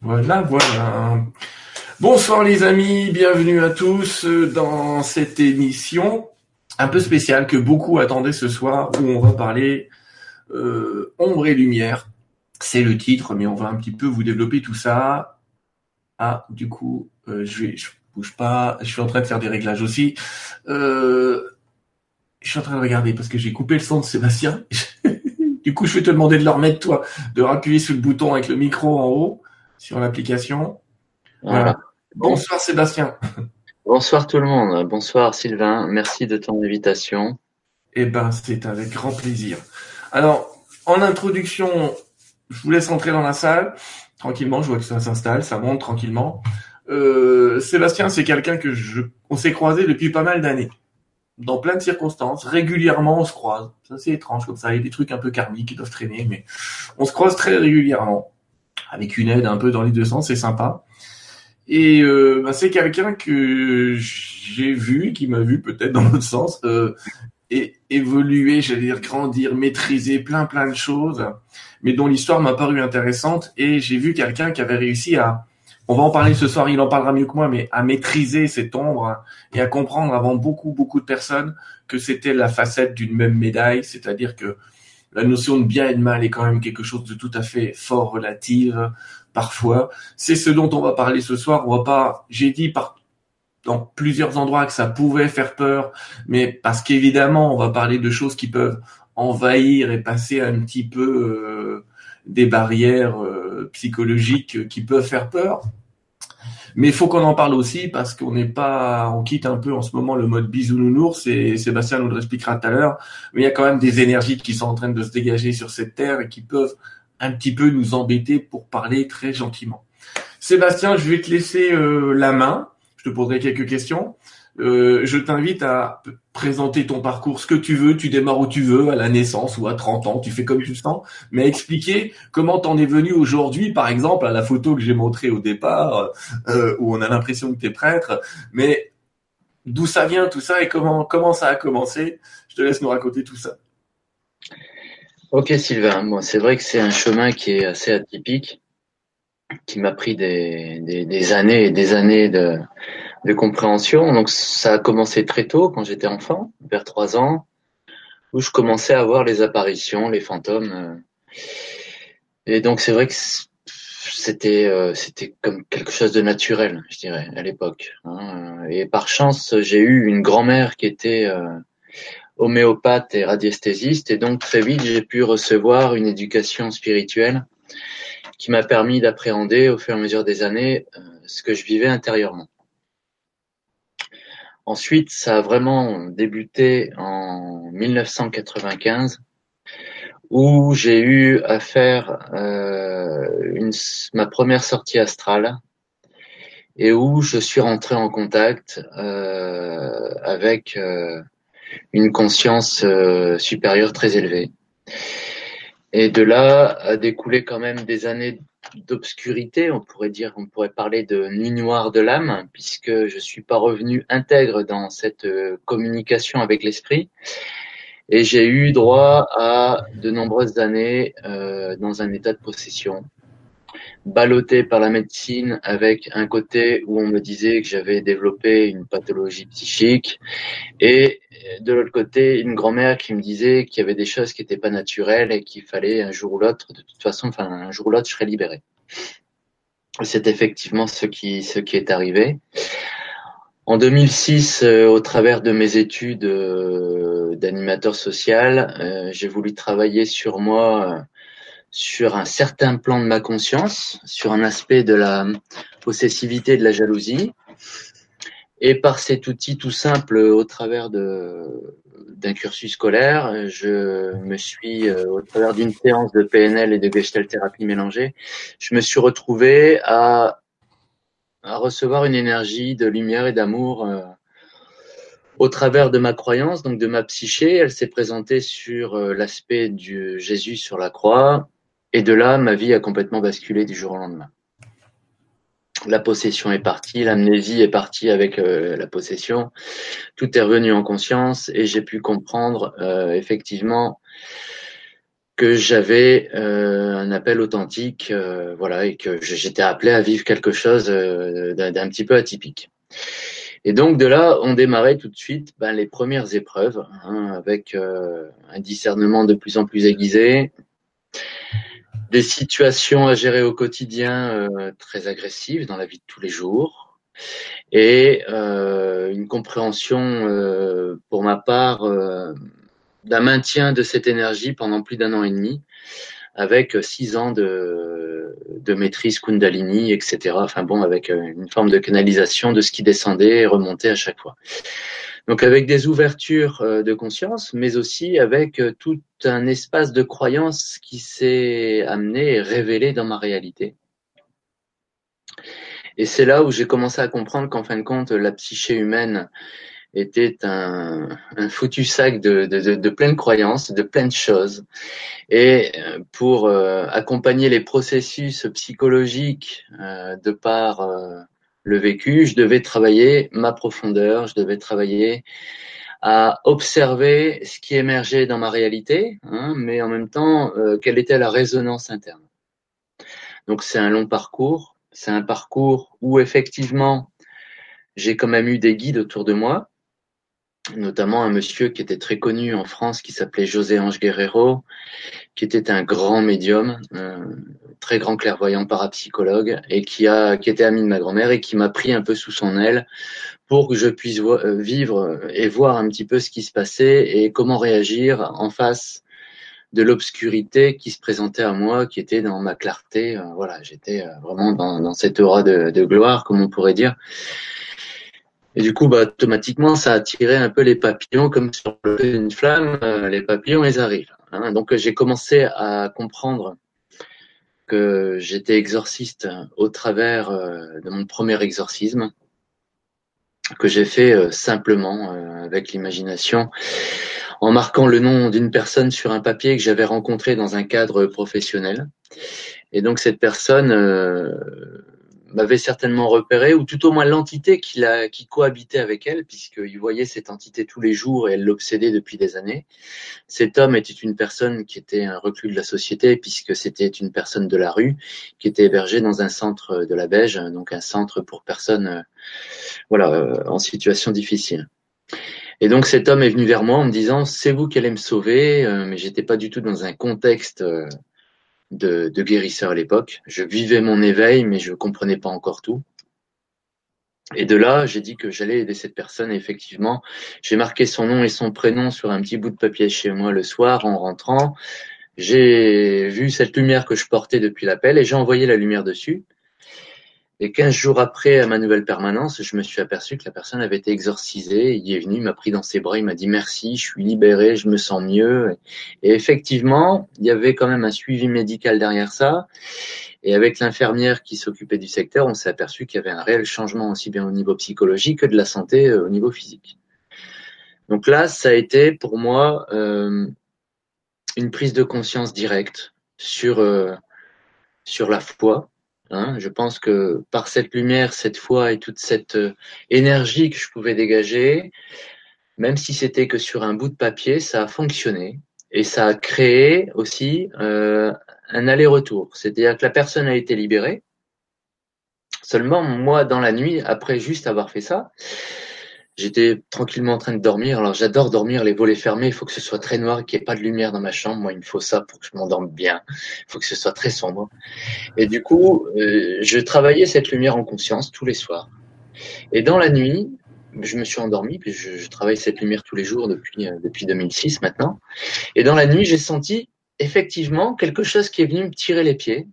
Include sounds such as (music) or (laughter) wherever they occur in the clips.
Voilà, voilà. Bonsoir les amis, bienvenue à tous dans cette émission un peu spéciale que beaucoup attendaient ce soir où on va parler euh, ombre et lumière. C'est le titre, mais on va un petit peu vous développer tout ça. Ah, du coup, euh, je vais, bouge pas, je suis en train de faire des réglages aussi. Euh, je suis en train de regarder parce que j'ai coupé le son de Sébastien. (laughs) du coup, je vais te demander de le remettre toi, de appuyer sur le bouton avec le micro en haut sur l'application. Voilà. Bonsoir Sébastien. Bonsoir tout le monde. Bonsoir Sylvain. Merci de ton invitation. Eh ben, c'est avec grand plaisir. Alors, en introduction, je vous laisse entrer dans la salle tranquillement. Je vois que ça s'installe, ça monte tranquillement. Euh, Sébastien, c'est quelqu'un que je, on s'est croisé depuis pas mal d'années, dans plein de circonstances. Régulièrement, on se croise. Ça, c'est étrange comme ça. Il y a des trucs un peu karmiques qui doivent traîner, mais on se croise très régulièrement avec une aide un peu dans les deux sens, c'est sympa. Et euh, bah, c'est quelqu'un que j'ai vu, qui m'a vu peut-être dans l'autre sens, euh, et évoluer, j'allais dire grandir, maîtriser plein plein de choses, mais dont l'histoire m'a paru intéressante. Et j'ai vu quelqu'un qui avait réussi à, on va en parler ce soir, il en parlera mieux que moi, mais à maîtriser cette ombre et à comprendre avant beaucoup beaucoup de personnes que c'était la facette d'une même médaille, c'est-à-dire que la notion de bien et de mal est quand même quelque chose de tout à fait fort relative parfois. C'est ce dont on va parler ce soir. On va pas, j'ai dit par dans plusieurs endroits que ça pouvait faire peur, mais parce qu'évidemment, on va parler de choses qui peuvent envahir et passer un petit peu euh, des barrières euh, psychologiques qui peuvent faire peur. Mais il faut qu'on en parle aussi parce qu'on n'est pas, on quitte un peu en ce moment le mode bisounours et Sébastien nous le expliquera tout à l'heure. Mais il y a quand même des énergies qui sont en train de se dégager sur cette terre et qui peuvent un petit peu nous embêter pour parler très gentiment. Sébastien, je vais te laisser euh, la main. Je te poserai quelques questions. Euh, je t'invite à présenter ton parcours, ce que tu veux, tu démarres où tu veux, à la naissance ou à 30 ans, tu fais comme tu le sens, mais expliquer comment t'en es venu aujourd'hui, par exemple, à la photo que j'ai montrée au départ, euh, où on a l'impression que tu es prêtre, mais d'où ça vient tout ça et comment, comment ça a commencé. Je te laisse nous raconter tout ça. Ok Sylvain, bon, c'est vrai que c'est un chemin qui est assez atypique, qui m'a pris des, des, des années et des années de, de compréhension. Donc ça a commencé très tôt, quand j'étais enfant, vers trois ans, où je commençais à voir les apparitions, les fantômes. Euh. Et donc c'est vrai que c'était euh, c'était comme quelque chose de naturel, je dirais, à l'époque. Hein. Et par chance, j'ai eu une grand-mère qui était euh, homéopathe et radiesthésiste, et donc très vite j'ai pu recevoir une éducation spirituelle qui m'a permis d'appréhender au fur et à mesure des années ce que je vivais intérieurement. Ensuite, ça a vraiment débuté en 1995 où j'ai eu à faire euh, une, ma première sortie astrale et où je suis rentré en contact euh, avec euh, une conscience euh, supérieure très élevée. Et de là a découlé quand même des années d'obscurité, on pourrait dire, on pourrait parler de nuit noire de l'âme, puisque je suis pas revenu intègre dans cette euh, communication avec l'esprit. Et j'ai eu droit à de nombreuses années euh, dans un état de possession, ballotté par la médecine avec un côté où on me disait que j'avais développé une pathologie psychique et de l'autre côté une grand-mère qui me disait qu'il y avait des choses qui n'étaient pas naturelles et qu'il fallait un jour ou l'autre, de toute façon, enfin un jour ou l'autre, je serais libéré. C'est effectivement ce qui, ce qui est arrivé. En 2006, euh, au travers de mes études euh, d'animateur social, euh, j'ai voulu travailler sur moi sur un certain plan de ma conscience, sur un aspect de la possessivité de la jalousie. Et par cet outil tout simple, au travers d'un cursus scolaire, je me suis, euh, au travers d'une séance de PNL et de Gestalt thérapie mélangée, je me suis retrouvé à, à recevoir une énergie de lumière et d'amour euh, au travers de ma croyance, donc de ma psyché. Elle s'est présentée sur euh, l'aspect du Jésus sur la croix, et de là, ma vie a complètement basculé du jour au lendemain. la possession est partie, l'amnésie est partie avec euh, la possession, tout est revenu en conscience et j'ai pu comprendre euh, effectivement que j'avais euh, un appel authentique, voilà, et que j'étais appelé à vivre quelque chose d'un petit peu atypique. Et donc de là, on démarrait tout de suite ben, les premières épreuves, hein, avec un discernement de plus en plus aiguisé, des situations à gérer au quotidien euh, très agressives dans la vie de tous les jours et euh, une compréhension euh, pour ma part d'un maintien de cette énergie pendant plus d'un an et demi avec six ans de, de maîtrise Kundalini, etc. Enfin bon, avec une forme de canalisation de ce qui descendait et remontait à chaque fois. Donc avec des ouvertures euh, de conscience, mais aussi avec euh, tout un espace de croyance qui s'est amené et révélé dans ma réalité. Et c'est là où j'ai commencé à comprendre qu'en fin de compte, la psyché humaine était un, foutu sac de, de, de, de croyances, de plein de choses. Et euh, pour accompagner les processus psychologiques de par le vécu, je devais travailler ma profondeur, je devais travailler à observer ce qui émergeait dans ma réalité, hein, mais en même temps, euh, quelle était la résonance interne. Donc c'est un long parcours, c'est un parcours où effectivement j'ai quand même eu des guides autour de moi, notamment un monsieur qui était très connu en France qui s'appelait José Ange Guerrero, qui était un grand médium, un très grand clairvoyant parapsychologue et qui a qui était ami de ma grand-mère et qui m'a pris un peu sous son aile pour que je puisse euh, vivre et voir un petit peu ce qui se passait et comment réagir en face de l'obscurité qui se présentait à moi, qui était dans ma clarté. Euh, voilà, j'étais euh, vraiment dans, dans cette aura de gloire, comme on pourrait dire. Et du coup, bah, automatiquement, ça a attiré un peu les papillons, comme sur une flamme, euh, les papillons, ils arrivent. Hein. Donc, j'ai commencé à comprendre que j'étais exorciste au travers euh, de mon premier exorcisme, que j'ai fait euh, simplement avec l'imagination, en marquant le nom d'une personne sur un papier que j'avais rencontré dans un cadre professionnel. Et donc, cette personne m'avait certainement repéré, ou tout au moins l'entité qui, qui cohabitait avec elle, puisqu'il voyait cette entité tous les jours et elle l'obsédait depuis des années. Cet homme était une personne qui était un reclus de la société, puisque c'était une personne de la rue, qui était hébergée dans un centre de la Beige, donc un centre pour personnes euh, voilà, euh, en situation difficile. Et donc cet homme est venu vers moi en me disant c'est vous qui allez me sauver, euh, mais j'étais pas du tout dans un contexte de, guérisseur à l'époque. Je vivais mon éveil, mais je comprenais pas encore tout. Et de là, j'ai dit que j'allais aider cette personne. Effectivement, j'ai marqué son nom et son prénom sur un petit bout de papier chez moi le soir en rentrant. J'ai vu cette lumière que je portais depuis l'appel et j'ai envoyé la lumière dessus. Et 15 jours après à ma nouvelle permanence, je me suis aperçu que la personne avait été exorcisée. Il est venu, il m'a pris dans ses bras, il m'a dit merci, je suis libéré, je me sens mieux. Et effectivement, il y avait quand même un suivi médical derrière ça. Et avec l'infirmière qui s'occupait du secteur, on s'est aperçu qu'il y avait un réel changement aussi bien au niveau psychologique que de la santé euh, au niveau physique. Donc là, ça a été pour moi euh, une prise de conscience directe sur euh, sur la foi, Hein, je pense que par cette lumière, cette foi et toute cette euh, énergie que je pouvais dégager, même si c'était que sur un bout de papier, ça a fonctionné et ça a créé aussi euh, un aller-retour. C'est-à-dire que la personne a été libérée. Seulement, moi, dans la nuit, après juste avoir fait ça, J'étais tranquillement en train de dormir. Alors j'adore dormir les volets fermés. Il faut que ce soit très noir, qu'il n'y ait pas de lumière dans ma chambre. Moi, il me faut ça pour que je m'endorme bien. Il faut que ce soit très sombre. Et du coup, euh, je travaillais cette lumière en conscience tous les soirs. Et dans la nuit, je me suis endormi, puis je, je travaille cette lumière tous les jours depuis, euh, depuis 2006 maintenant. Et dans la nuit, j'ai senti effectivement quelque chose qui est venu me tirer les pieds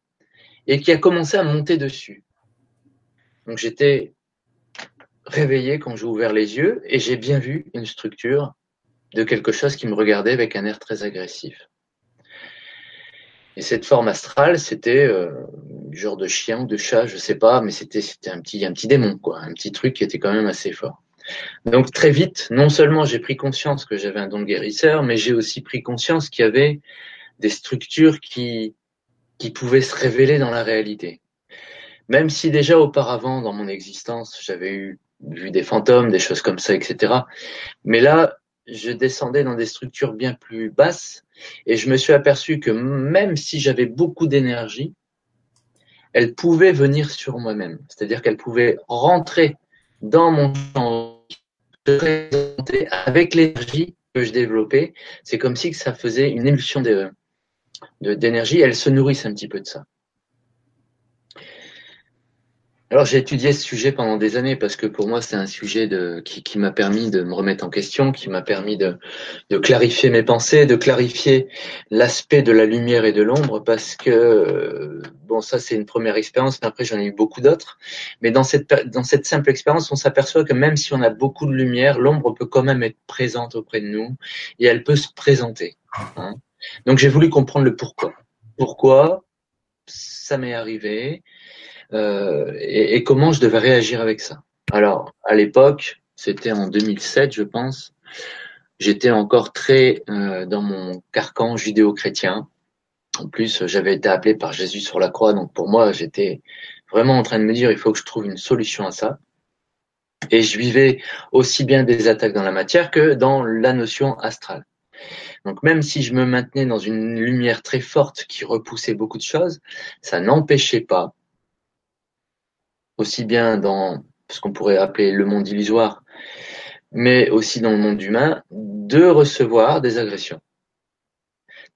et qui a commencé à monter dessus. Donc j'étais réveillé quand j'ai ouvert les yeux et j'ai bien vu une structure de quelque chose qui me regardait avec un air très agressif. Et cette forme astrale, c'était euh, genre de chien ou de chat, je sais pas, mais c'était c'était un petit un petit démon quoi, un petit truc qui était quand même assez fort. Donc très vite, non seulement j'ai pris conscience que j'avais un don guérisseur, mais j'ai aussi pris conscience qu'il y avait des structures qui qui pouvaient se révéler dans la réalité. Même si déjà auparavant dans mon existence, j'avais eu vu des fantômes, des choses comme ça, etc. Mais là, je descendais dans des structures bien plus basses et je me suis aperçu que même si j'avais beaucoup d'énergie, elle pouvait venir sur moi-même. C'est-à-dire qu'elle pouvait rentrer dans mon champ, avec l'énergie que je développais. C'est comme si ça faisait une émulsion d'énergie. Elle se nourrissait un petit peu de ça. Alors j'ai étudié ce sujet pendant des années parce que pour moi c'est un sujet de, qui, qui m'a permis de me remettre en question, qui m'a permis de, de, clarifier mes pensées, de clarifier l'aspect de la lumière et de l'ombre parce que bon ça c'est une première expérience, mais après j'en ai eu beaucoup d'autres. Mais dans cette dans cette simple expérience, on s'aperçoit que même si on a beaucoup de lumière, l'ombre peut quand même être présente auprès de nous et elle peut se présenter. Hein. Donc j'ai voulu comprendre le pourquoi. Pourquoi ça m'est arrivé? Euh, et, et, comment je devais réagir avec ça? Alors, à l'époque, c'était en 2007, je pense, j'étais encore très euh, dans mon carcan judéo-chrétien. En plus, j'avais été appelé par Jésus sur la croix, donc pour moi, j'étais vraiment en train de me dire, il faut que je trouve une solution à ça. Et je vivais aussi bien des attaques dans la matière que dans la notion astrale. Donc même si je me maintenais dans une lumière très forte qui repoussait beaucoup de choses, ça n'empêchait pas aussi bien dans ce qu'on pourrait appeler le monde illusoire, mais aussi dans le monde humain, de recevoir des agressions.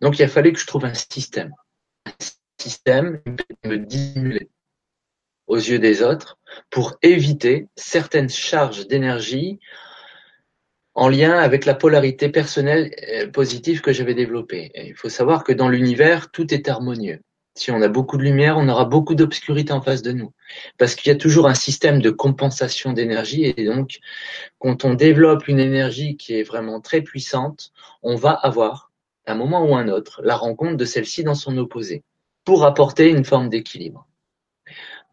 Donc il a fallu que je trouve un système, un système qui me dissimuler aux yeux des autres pour éviter certaines charges d'énergie en lien avec la polarité personnelle euh, positive que j'avais développée. il faut savoir que dans l'univers, tout est harmonieux. Si on a beaucoup de lumière, on aura beaucoup d'obscurité en face de nous. Parce qu'il y a toujours un système de compensation d'énergie et donc quand on développe une énergie qui est vraiment très puissante, on va avoir, à un moment ou un autre, la rencontre de celle-ci dans son opposé pour apporter une forme d'équilibre.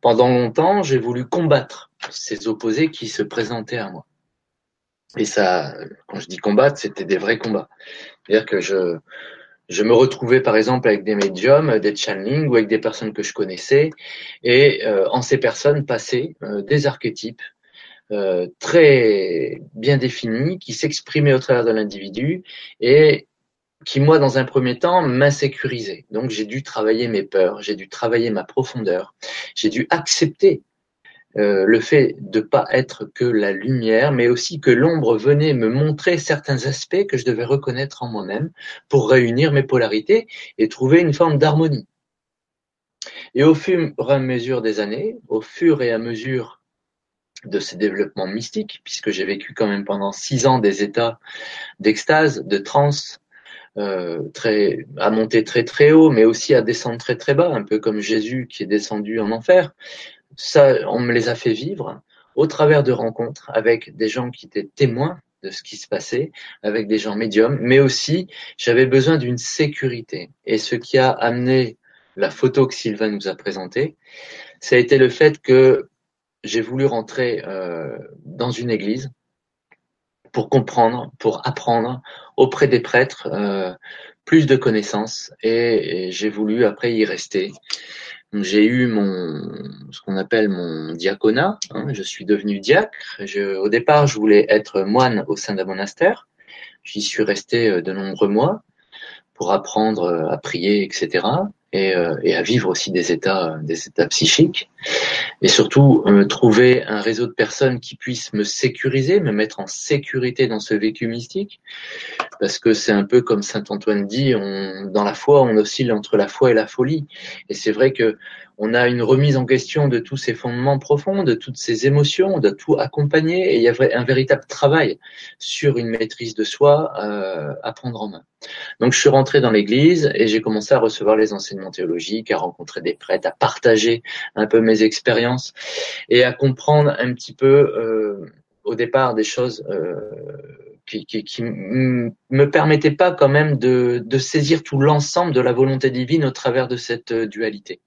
Pendant longtemps, j'ai voulu combattre ces opposés qui se présentaient à moi. Et ça, quand je dis combattre, c'était des vrais combats. C'est-à-dire que je, je me retrouvais par exemple avec des médiums, des channeling ou avec des personnes que je connaissais, et euh, en ces personnes passaient euh, des archétypes euh, très bien définis qui s'exprimaient au travers de l'individu et qui moi dans un premier temps m'insécurisaient. Donc j'ai dû travailler mes peurs, j'ai dû travailler ma profondeur, j'ai dû accepter euh, le fait de pas être que la lumière, mais aussi que l'ombre venait me montrer certains aspects que je devais reconnaître en moi-même pour réunir mes polarités et trouver une forme d'harmonie. Et au fur et à mesure des années, au fur et à mesure de ces développements mystiques, puisque j'ai vécu quand même pendant six ans des états d'extase, de transe, euh, très, à monter très très haut, mais aussi à descendre très très bas, un peu comme Jésus qui est descendu en enfer ça, on me les a fait vivre au travers de rencontres avec des gens qui étaient témoins de ce qui se passait, avec des gens médiums, mais aussi j'avais besoin d'une sécurité. Et ce qui a amené la photo que Sylvain nous a présentée, ça a été le fait que j'ai voulu rentrer euh, dans une église pour comprendre, pour apprendre auprès des prêtres euh, plus de connaissances et j'ai voulu après y rester j'ai eu mon ce qu'on appelle mon diaconat. Hein, je suis devenu diacre. Je, au départ, je voulais être moine au sein d'un monastère. J'y suis resté euh, de nombreux mois pour apprendre euh, à prier, etc. Euh, et, à vivre aussi des états, des états psychiques. Et surtout, trouver un réseau de personnes qui puissent me sécuriser, me mettre en sécurité dans ce vécu mystique. Parce que c'est un peu comme Saint Antoine dit, on, dans la foi, on oscille entre la foi et la folie. Et c'est vrai que on a une remise en question de tous ces fondements profonds, de toutes ces émotions, on doit tout accompagner et il y a un véritable travail sur une maîtrise de soi euh, à prendre en main. Donc je suis rentré dans l'église et j'ai commencé à recevoir les enseignements théologiques, à rencontrer des prêtres, à partager un peu mes expériences et à comprendre un petit peu euh, au départ des choses euh, qui, qui, qui me permettaient pas quand même de, de saisir tout l'ensemble de la volonté divine au travers de cette dualité.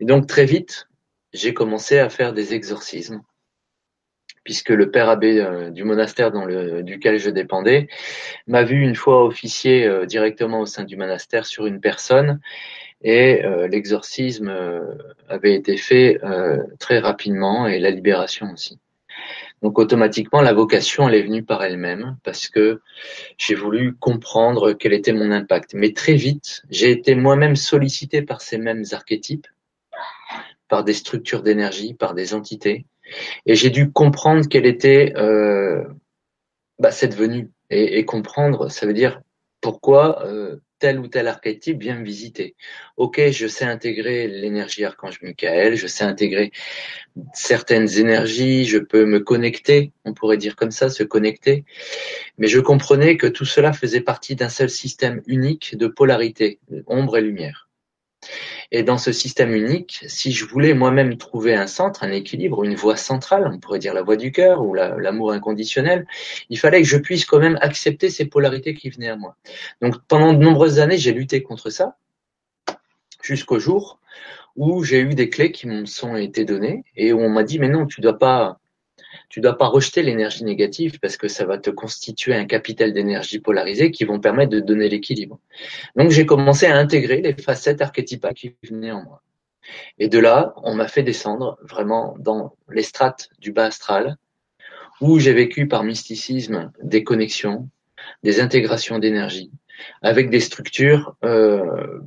Et donc très vite, j'ai commencé à faire des exorcismes, puisque le père abbé euh, du monastère dans le, duquel je dépendais m'a vu une fois officier euh, directement au sein du monastère sur une personne, Et euh, l'exorcisme euh, avait été fait très rapidement et la libération aussi. Donc automatiquement, la vocation, elle est venue par elle-même parce que j'ai voulu comprendre quel était mon impact. Mais très vite, j'ai été moi-même sollicité par ces mêmes archétypes, par des structures d'énergie, par des entités, et j'ai dû comprendre quelle était euh, bah, cette venue. Et, et, comprendre, ça veut dire pourquoi euh, tel ou tel archétype vient me visiter. Ok, je sais intégrer l'énergie archange Michael, je sais intégrer certaines énergies, je peux me connecter, on pourrait dire comme ça, se connecter. Mais je comprenais que tout cela faisait partie d'un seul système unique de polarité, ombre et lumière. Et dans ce système unique, si je voulais moi-même trouver un centre, un équilibre, une voie centrale, on pourrait dire la voie du cœur ou l'amour inconditionnel, il fallait que je puisse quand même accepter ces polarités qui venaient à moi. Donc pendant de nombreuses années, j'ai lutté contre ça, jusqu'au jour où j'ai eu des clés qui me sont été données et où on m'a dit mais non, tu dois pas tu dois pas rejeter l'énergie négative parce que ça va te constituer un capital d'énergie polarisée qui vont permettre de donner l'équilibre. Donc j'ai commencé à intégrer les facettes archétypales qui venaient en moi. Et de là, on m'a fait descendre vraiment dans les strates du bas astral, où j'ai vécu par mysticisme des connexions, des intégrations d'énergie, avec des structures euh,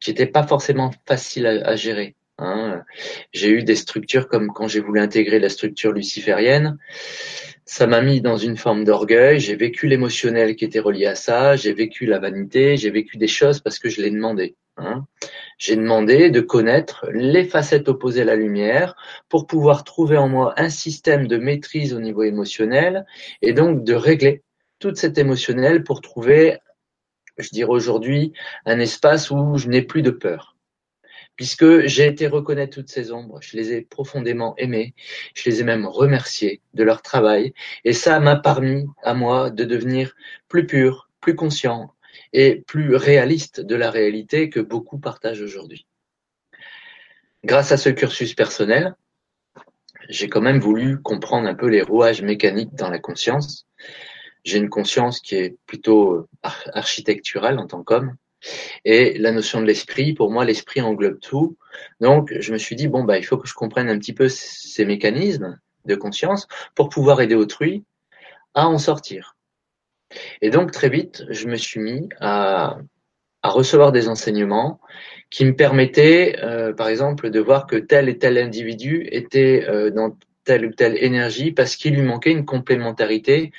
qui n'étaient pas forcément faciles à gérer. Hein. J'ai eu des structures comme quand j'ai voulu intégrer la structure luciférienne. Ça m'a mis dans une forme d'orgueil. J'ai vécu l'émotionnel qui était relié à ça. J'ai vécu la vanité. J'ai vécu des choses parce que je l'ai demandé. Hein. J'ai demandé de connaître les facettes opposées à la lumière pour pouvoir trouver en moi un système de maîtrise au niveau émotionnel et donc de régler toute cette émotionnelle pour trouver, je dirais aujourd'hui, un espace où je n'ai plus de peur puisque j'ai été reconnaître toutes ces ombres, je les ai profondément aimées, je les ai même remerciées de leur travail, et ça m'a permis à moi de devenir plus pur, plus conscient et plus réaliste de la réalité que beaucoup partagent aujourd'hui. Grâce à ce cursus personnel, j'ai quand même voulu comprendre un peu les rouages mécaniques dans la conscience. J'ai une conscience qui est plutôt architecturale en tant qu'homme, et la notion de l'esprit, pour moi, l'esprit englobe tout. Donc, je me suis dit, bon, bah, il faut que je comprenne un petit peu ces mécanismes de conscience pour pouvoir aider autrui à en sortir. Et donc, très vite, je me suis mis à, recevoir des enseignements qui me permettaient, euh, par exemple, de voir que tel et tel individu était euh, dans telle ou telle énergie parce qu'il lui manquait une complémentarité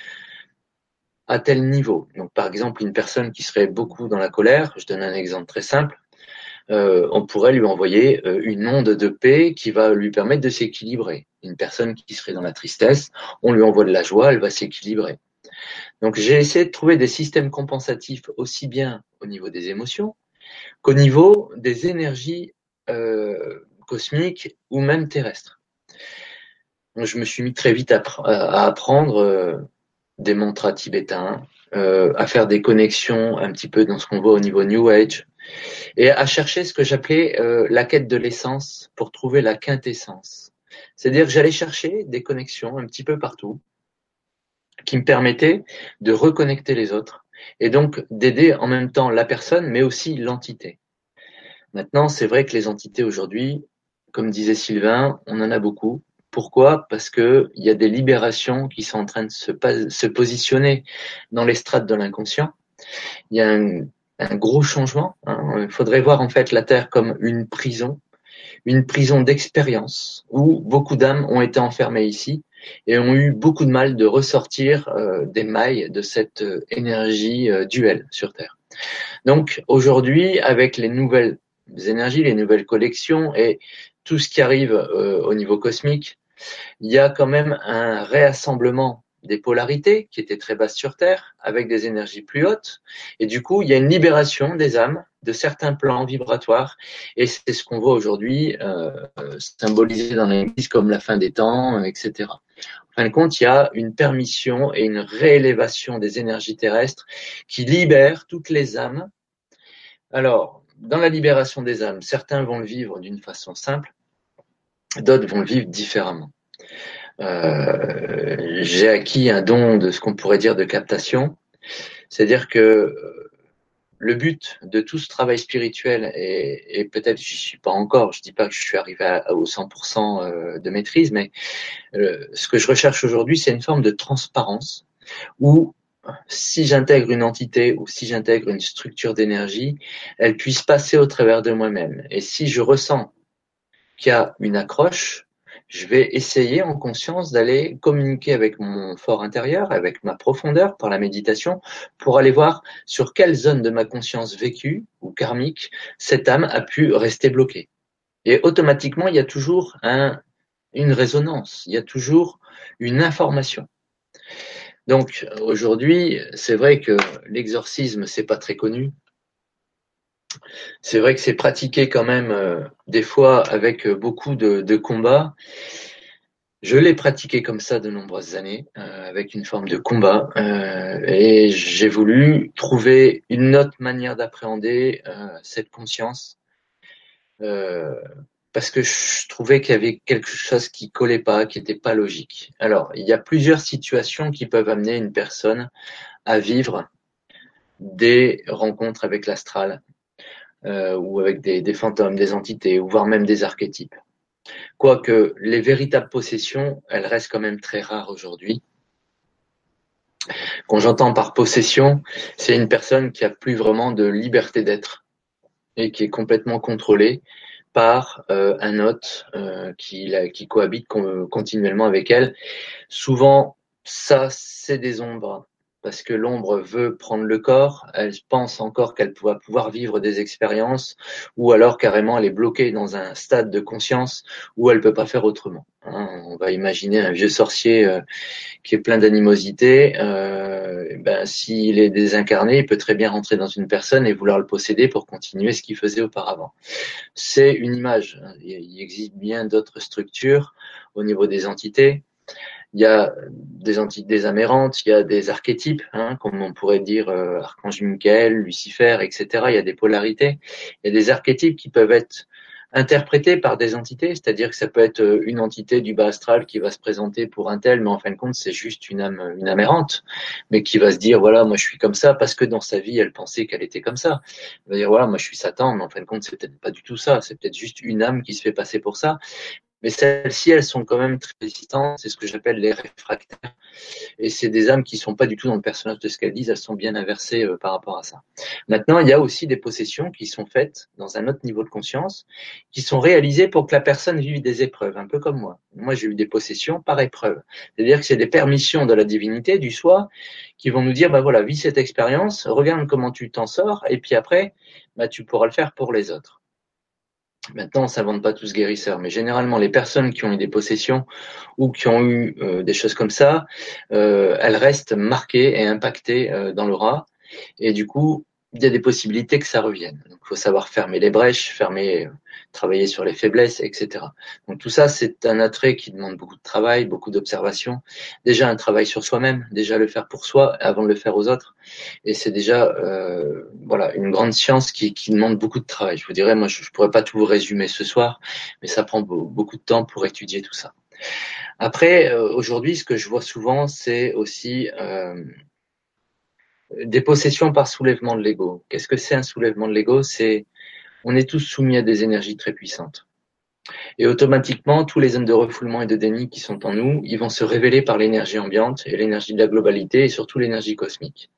à tel niveau. Donc, par exemple, une personne qui serait beaucoup dans la colère, je donne un exemple très simple, euh, on pourrait lui envoyer euh, une onde de paix qui va lui permettre de s'équilibrer. Une personne qui serait dans la tristesse, on lui envoie de la joie, elle va s'équilibrer. Donc, j'ai essayé de trouver des systèmes compensatifs aussi bien au niveau des émotions qu'au niveau des énergies euh, cosmiques ou même terrestres. Je me suis mis très vite à, apprendre des mantras tibétains, euh, à faire des connexions un petit peu dans ce qu'on voit au niveau New Age, et à chercher ce que j'appelais euh, la quête de l'essence pour trouver la quintessence. C'est-à-dire que j'allais chercher des connexions un petit peu partout qui me permettaient de reconnecter les autres et donc d'aider en même temps la personne mais aussi l'entité. Maintenant, c'est vrai que les entités aujourd'hui, comme disait Sylvain, on en a beaucoup. Pourquoi? Parce que il y a des libérations qui sont en train de se, positionner dans les strates de l'inconscient. Il y a un, un gros changement. Hein. Il faudrait voir en fait la Terre comme une prison, une prison d'expérience où beaucoup d'âmes ont été enfermées ici et ont eu beaucoup de mal de ressortir euh, des mailles de cette euh, énergie euh, duelle sur Terre. Donc aujourd'hui, avec les nouvelles énergies, les nouvelles collections et tout ce qui arrive au niveau cosmique, il y a quand même un réassemblement des polarités qui étaient très basses sur Terre avec des énergies plus hautes. Et du coup, il y a une libération des âmes de certains plans vibratoires. Et c'est ce qu'on voit aujourd'hui euh, symbolisé dans l'Église comme la fin des temps, etc. En fin de compte, il y a une permission et une réélévation des énergies terrestres qui libèrent toutes les âmes. Alors, dans la libération des âmes, certains vont le vivre d'une façon simple, d'autres vont le vivre différemment. Euh, j'ai acquis un don de ce qu'on pourrait dire de captation, c'est-à-dire que le but de tout ce travail spirituel, et, peut-être j'y suis pas encore, je dis pas que je suis arrivé au 100% euh, de maîtrise, mais euh, ce que je recherche aujourd'hui, c'est une forme de transparence où si j'intègre une entité ou si j'intègre une structure d'énergie, elle puisse passer au travers de moi-même. Et si je ressens qu'il y a une accroche, je vais essayer en conscience d'aller communiquer avec mon fort intérieur, avec ma profondeur par la méditation, pour aller voir sur quelle zone de ma conscience vécue ou karmique cette âme a pu rester bloquée. Et automatiquement, il y a toujours un, une résonance, il y a toujours une information. Donc aujourd'hui, c'est vrai que l'exorcisme, c'est pas très connu. C'est vrai que c'est pratiqué quand même euh, des fois avec euh, beaucoup de, combats. Je l'ai pratiqué comme ça de nombreuses années, euh, avec une forme de combat, et j'ai voulu trouver une autre manière d'appréhender cette conscience, parce que je trouvais qu'il y avait quelque chose qui collait pas, qui n'était pas logique. Alors, il y a plusieurs situations qui peuvent amener une personne à vivre des rencontres avec l'astral, ou avec des, fantômes, des entités, ou voire même des archétypes. Quoique les véritables possessions, elles restent quand même très rares aujourd'hui. Quand j'entends par possession, c'est une personne qui a plus vraiment de liberté d'être et qui est complètement contrôlée par euh, un hôte euh, qui cohabite continuellement avec elle. Souvent, ça, c'est des ombres parce que l'ombre veut prendre le corps, elle pense encore qu'elle va pouvoir vivre des expériences, ou alors carrément elle est bloquée dans un stade de conscience où elle peut pas faire autrement. Hein. on va imaginer un vieux sorcier euh, qui est plein d'animosité, euh, ben, s'il est désincarné, il peut très bien rentrer dans une personne et vouloir le posséder pour continuer ce qu'il faisait auparavant. C'est une image. Il existe bien d'autres structures au niveau des entités il y a des entités amérantes, il y a des archétypes, hein, comme on pourrait dire euh, Archange Michael, Lucifer, etc. Il y a des polarités. Il y a des archétypes qui peuvent être interprétés par des entités, c'est-à-dire que ça peut être euh, une entité du bas astral qui va se présenter pour un tel, mais en fin de compte c'est juste une âme, une âme errante, mais qui va se dire voilà moi je suis comme ça parce que dans sa vie elle pensait qu'elle était comme ça. Elle va dire voilà moi je suis Satan, mais en fin de compte c'est peut-être pas du tout ça, c'est peut-être juste une âme qui se fait passer pour ça, mais celles-ci, elles sont quand même très résistantes. C'est ce que j'appelle les réfractaires. Et c'est des âmes qui sont pas du tout dans le personnage de ce qu'elles disent. Elles sont bien inversées euh, par rapport à ça. Maintenant, il y a aussi des possessions qui sont faites dans un autre niveau de conscience, qui sont réalisées pour que la personne vive des épreuves, un peu comme moi. Moi, j'ai eu des possessions par épreuve. C'est-à-dire que c'est des permissions de la divinité, du soi, qui vont nous dire, bah voilà, vis cette expérience, regarde comment tu t'en sors, et puis après, bah, tu pourras le faire pour les autres. Maintenant, on ne s'invente pas tous guérisseurs, mais généralement, les personnes qui ont eu des possessions ou qui ont eu euh, des choses comme ça, euh, elles restent marquées et impactées euh, dans l'aura. Et du coup, il y a des possibilités que ça revienne. Donc, il faut savoir fermer les brèches, fermer, travailler sur les faiblesses, etc. Donc tout ça, c'est un attrait qui demande beaucoup de travail, beaucoup d'observation. Déjà un travail sur soi-même, déjà le faire pour soi avant de le faire aux autres. Et c'est déjà euh, voilà une grande science qui, qui, demande beaucoup de travail. Je vous dirais, moi, je, ne pourrais pas tout vous résumer ce soir, mais ça prend beaucoup de temps pour étudier tout ça. Après, euh, aujourd'hui, ce que je vois souvent, c'est aussi des possessions par soulèvement de l'ego. Qu'est-ce que c'est un soulèvement de l'ego? C'est on est tous soumis à des énergies très puissantes. Et automatiquement, tous les zones de refoulement et de déni qui sont en nous, ils vont se révéler par l'énergie ambiante et l'énergie de la globalité et surtout l'énergie cosmique.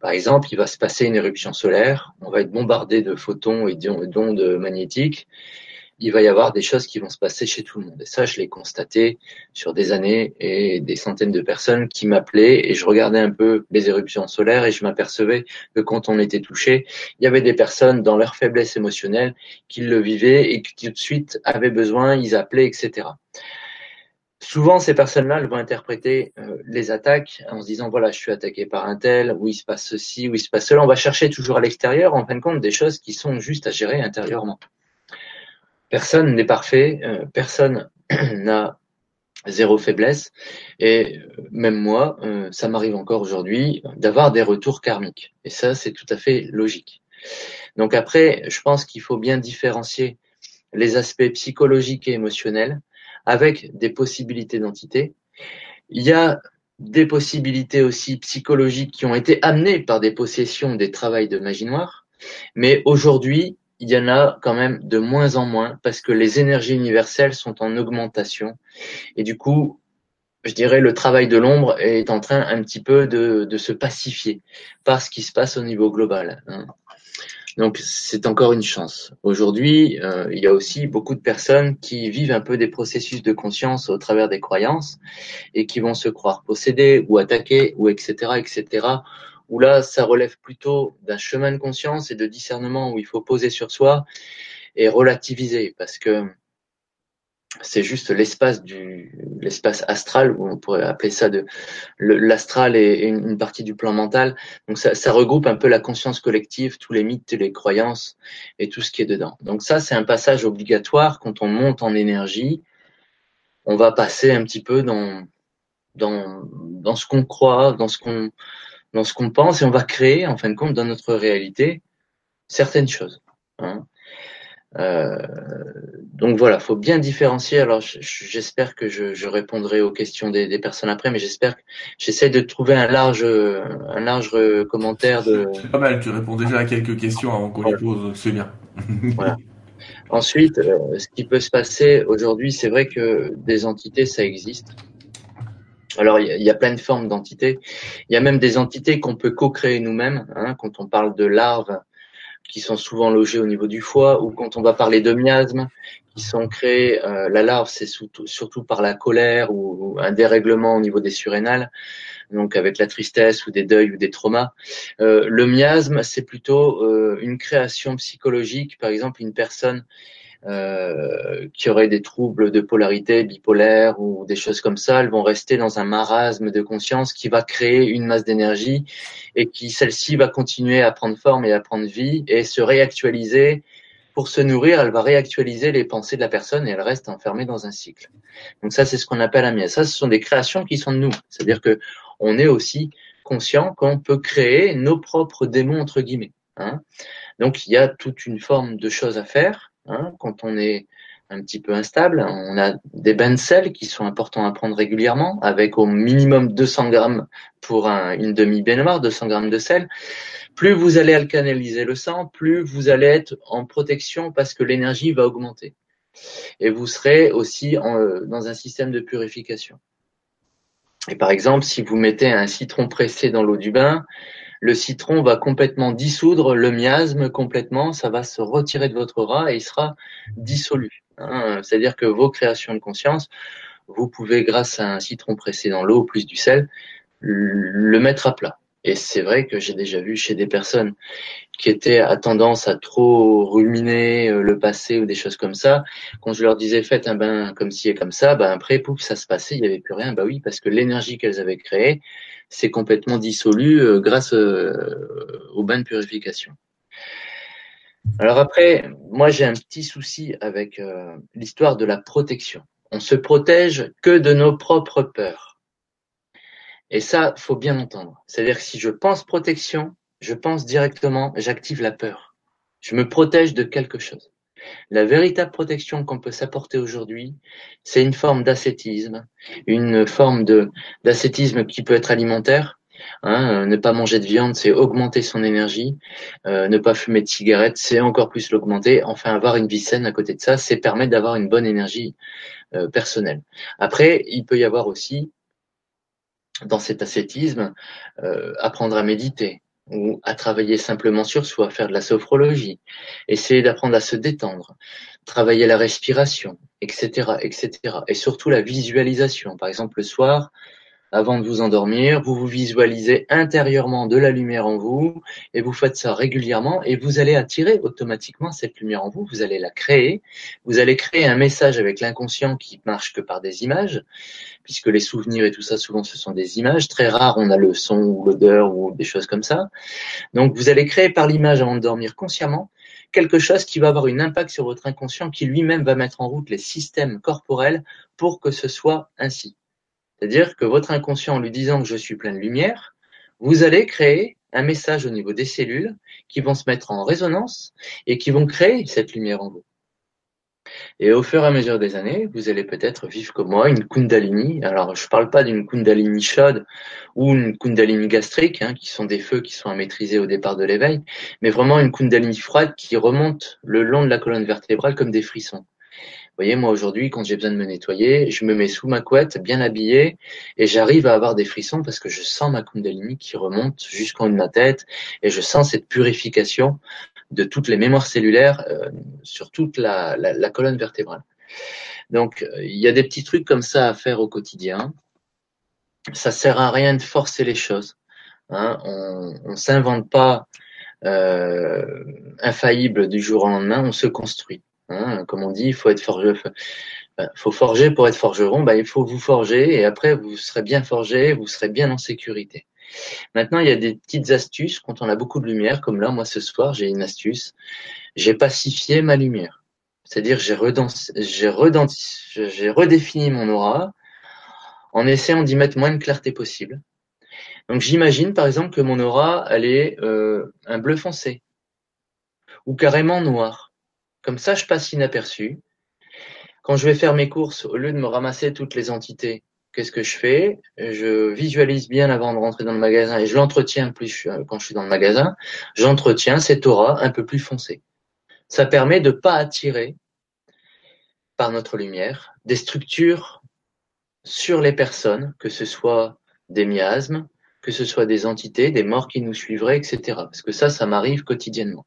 Par exemple, il va se passer une éruption solaire, on va être bombardé de photons et d'ondes magnétiques, il va y avoir des choses qui vont se passer chez tout le monde. Et ça, je l'ai constaté sur des années et des centaines de personnes qui m'appelaient et je regardais un peu les éruptions solaires et je m'apercevais que quand on était touché, il y avait des personnes dans leur faiblesse émotionnelle qui le vivaient et qui tout de suite avaient besoin, ils appelaient, etc. Souvent, ces personnes-là, vont interpréter euh, les attaques en se disant voilà, je suis attaqué par un tel, où il se passe ceci, où il se passe cela. On va chercher toujours à l'extérieur, en fin de compte, des choses qui sont juste à gérer intérieurement. Personne n'est parfait, euh, personne (clears throat) n'a zéro faiblesse. Et euh, même moi, euh, ça m'arrive encore aujourd'hui d'avoir des retours karmiques. Et ça, c'est tout à fait logique. Donc après, je pense qu'il faut bien différencier les aspects psychologiques et émotionnels avec des possibilités d'entité. Il y a des possibilités aussi psychologiques qui ont été amenées par des possessions, des travails de magie noire. Mais aujourd'hui, il y en a quand même de moins en moins parce que les énergies universelles sont en augmentation. Et du coup, je dirais, le travail de l'ombre est en train un petit peu de, de, se pacifier par ce qui se passe au niveau global. Hein. Donc c'est encore une chance. Aujourd'hui, euh, il y a aussi beaucoup de personnes qui vivent un peu des processus de conscience au travers des croyances et qui vont se croire possédés ou attaqués ou etc etc. Où là, ça relève plutôt d'un chemin de conscience et de discernement où il faut poser sur soi et relativiser parce que c'est juste l'espace du l'espace astral ou on pourrait appeler ça de l'astral et, une, partie du plan mental. Donc ça, ça, regroupe un peu la conscience collective tous les mythes les croyances et tout ce qui est dedans. Donc ça c'est un passage obligatoire. Quand on monte en énergie on va passer un petit peu dans dans dans ce qu'on croit dans ce qu'on dans ce qu'on pense et on va créer en fin de compte dans notre réalité certaines choses hein. Euh, donc voilà, faut bien différencier. Alors j'espère que je, je, répondrai aux questions des, des personnes après, mais j'espère que j'essaie de trouver un large, un large commentaire de. C'est pas mal. Tu réponds déjà à quelques questions avant qu'on les pose. C'est bien. (laughs) voilà. Ensuite, euh, ce qui peut se passer aujourd'hui, c'est vrai que des entités, ça existe. Alors, il y, a plein de formes d'entités. Il y a même des entités qu'on peut co-créer nous-mêmes. Hein, quand on parle de larves, qui sont souvent logés au niveau du foie, ou quand on va parler de miasmes, qui sont créés, euh, la larve, c'est surtout, surtout, par la colère ou, un dérèglement au niveau des surrénales, donc avec la tristesse ou des deuils ou des traumas. Euh, le miasme, c'est plutôt euh, une création psychologique, par exemple une personne euh, qui auraient des troubles de polarité bipolaire ou des choses comme ça, elles vont rester dans un marasme de conscience qui va créer une masse d'énergie et qui celle-ci va continuer à prendre forme et à prendre vie et se réactualiser. Pour se nourrir, elle va réactualiser les pensées de la personne et elle reste enfermée dans un cycle. Donc ça, c'est ce qu'on appelle mienne. Ça, ce sont des créations qui sont de nous. C'est-à-dire que on est aussi conscient qu'on peut créer nos propres démons entre guillemets. Hein. Donc il y a toute une forme de choses à faire Hein, quand on est un petit peu instable, on a des bains de sel qui sont importants à prendre régulièrement, avec au minimum 200 grammes pour une demi-baignoire, 200 grammes de sel. Plus vous allez alcanaliser le sang, plus vous allez être en protection parce que l'énergie va augmenter. Et vous serez aussi dans un système de purification. Et par exemple, si vous mettez un citron pressé dans l'eau du bain, le citron va complètement dissoudre le miasme complètement, ça va se retirer de votre rat et il sera dissolu. Hein. C'est-à-dire que vos créations de conscience, vous pouvez, grâce à un citron pressé dans l'eau plus du sel, le mettre à plat. Et c'est vrai que j'ai déjà vu chez des personnes qui étaient à tendance à trop ruminer euh, le passé ou des choses comme ça. Quand je leur disais faites un bain comme ci et comme ça, ben après pouf ça se passait, il n'y avait plus rien. Bah oui, parce que l'énergie qu'elles avaient créée s'est complètement dissolue euh, grâce euh, au bain de purification. Alors après, moi j'ai un petit souci avec l'histoire de la protection. On se protège que de nos propres peurs. Et ça, faut bien entendre. C'est-à-dire que si je pense protection, je pense directement, j'active la peur. Je me protège de quelque chose. La véritable protection qu'on peut s'apporter aujourd'hui, c'est une forme d'ascétisme, une forme de d'ascétisme qui peut être alimentaire. Hein, ne pas manger de viande, c'est augmenter son énergie. Euh, ne pas fumer de cigarettes, c'est encore plus l'augmenter. Enfin, avoir une vie saine à côté de ça, c'est permettre d'avoir une bonne énergie euh, personnelle. Après, il peut y avoir aussi dans cet ascétisme, euh, apprendre à méditer ou à travailler simplement sur soi, faire de la sophrologie, essayer d'apprendre à se détendre, travailler la respiration, etc., etc. Et surtout la visualisation. Par exemple, le soir, avant de vous endormir, vous vous visualisez intérieurement de la lumière en vous et vous faites ça régulièrement et vous allez attirer automatiquement cette lumière en vous, vous allez la créer, vous allez créer un message avec l'inconscient qui marche que par des images, puisque les souvenirs et tout ça souvent ce sont des images, très rares on a le son ou l'odeur ou des choses comme ça. Donc vous allez créer par l'image avant de dormir consciemment quelque chose qui va avoir un impact sur votre inconscient qui lui-même va mettre en route les systèmes corporels pour que ce soit ainsi. C'est-à-dire que votre inconscient, en lui disant que je suis plein de lumière, vous allez créer un message au niveau des cellules qui vont se mettre en résonance et qui vont créer cette lumière en vous. Et au fur et à mesure des années, vous allez peut-être vivre comme moi une kundalini. Alors, je ne parle pas d'une kundalini chaude ou une kundalini gastrique, hein, qui sont des feux qui sont à maîtriser au départ de l'éveil, mais vraiment une kundalini froide qui remonte le long de la colonne vertébrale comme des frissons. Voyez, moi aujourd'hui, quand j'ai besoin de me nettoyer, je me mets sous ma couette, bien habillé, et j'arrive à avoir des frissons parce que je sens ma kundalini qui remonte jusqu'en haut de ma tête, et je sens cette purification de toutes les mémoires cellulaires euh, sur toute la, colonne vertébrale. Donc, euh, il y a des petits trucs comme ça à faire au quotidien. Ça sert à rien de forcer les choses. Hein. On, on s'invente pas euh, infaillible du jour au lendemain, on se construit. Hein. Comme on dit, il faut être forgé, faut forger pour être forgeron. Ben, il faut vous forger et après vous serez bien forgé, vous serez bien en sécurité. Maintenant, il y a des petites astuces quand on a beaucoup de lumière, comme là, moi ce soir, j'ai une astuce. J'ai pacifié ma lumière. C'est-à-dire j'ai j'ai redéfini mon aura en essayant d'y mettre moins de clarté possible. Donc j'imagine par exemple que mon aura, elle est euh, un bleu foncé ou carrément noir. Comme ça, je passe inaperçu. Quand je vais faire mes courses, au lieu de me ramasser toutes les entités qu'est-ce que je fais? Je visualise bien avant de rentrer dans le magasin et je l'entretiens plus quand je suis dans le magasin. J'entretiens cette aura un peu plus foncée. Ça permet de pas attirer par notre lumière des structures sur les personnes, que ce soit des miasmes, que ce soit des entités, des morts qui nous suivraient, etc. Parce que ça, ça m'arrive quotidiennement.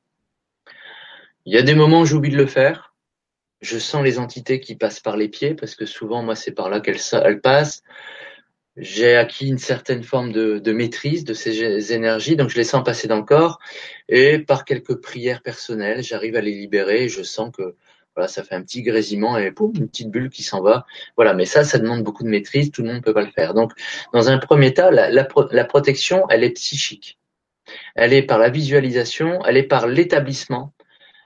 Il y a des moments où j'oublie de le faire je sens les entités qui passent par les pieds parce que souvent moi c'est par là qu'elles passent. J'ai acquis une certaine forme de, maîtrise de ces énergies, donc je les sens passer dans le corps et par quelques prières personnelles, j'arrive à les libérer. Je sens que voilà, ça fait un petit grésillement et poum, une petite bulle qui s'en va. Voilà, mais ça, ça demande beaucoup de maîtrise. Tout le monde ne peut pas le faire. Donc, dans un premier temps, la protection, elle est psychique. Elle est par la visualisation, elle est par l'établissement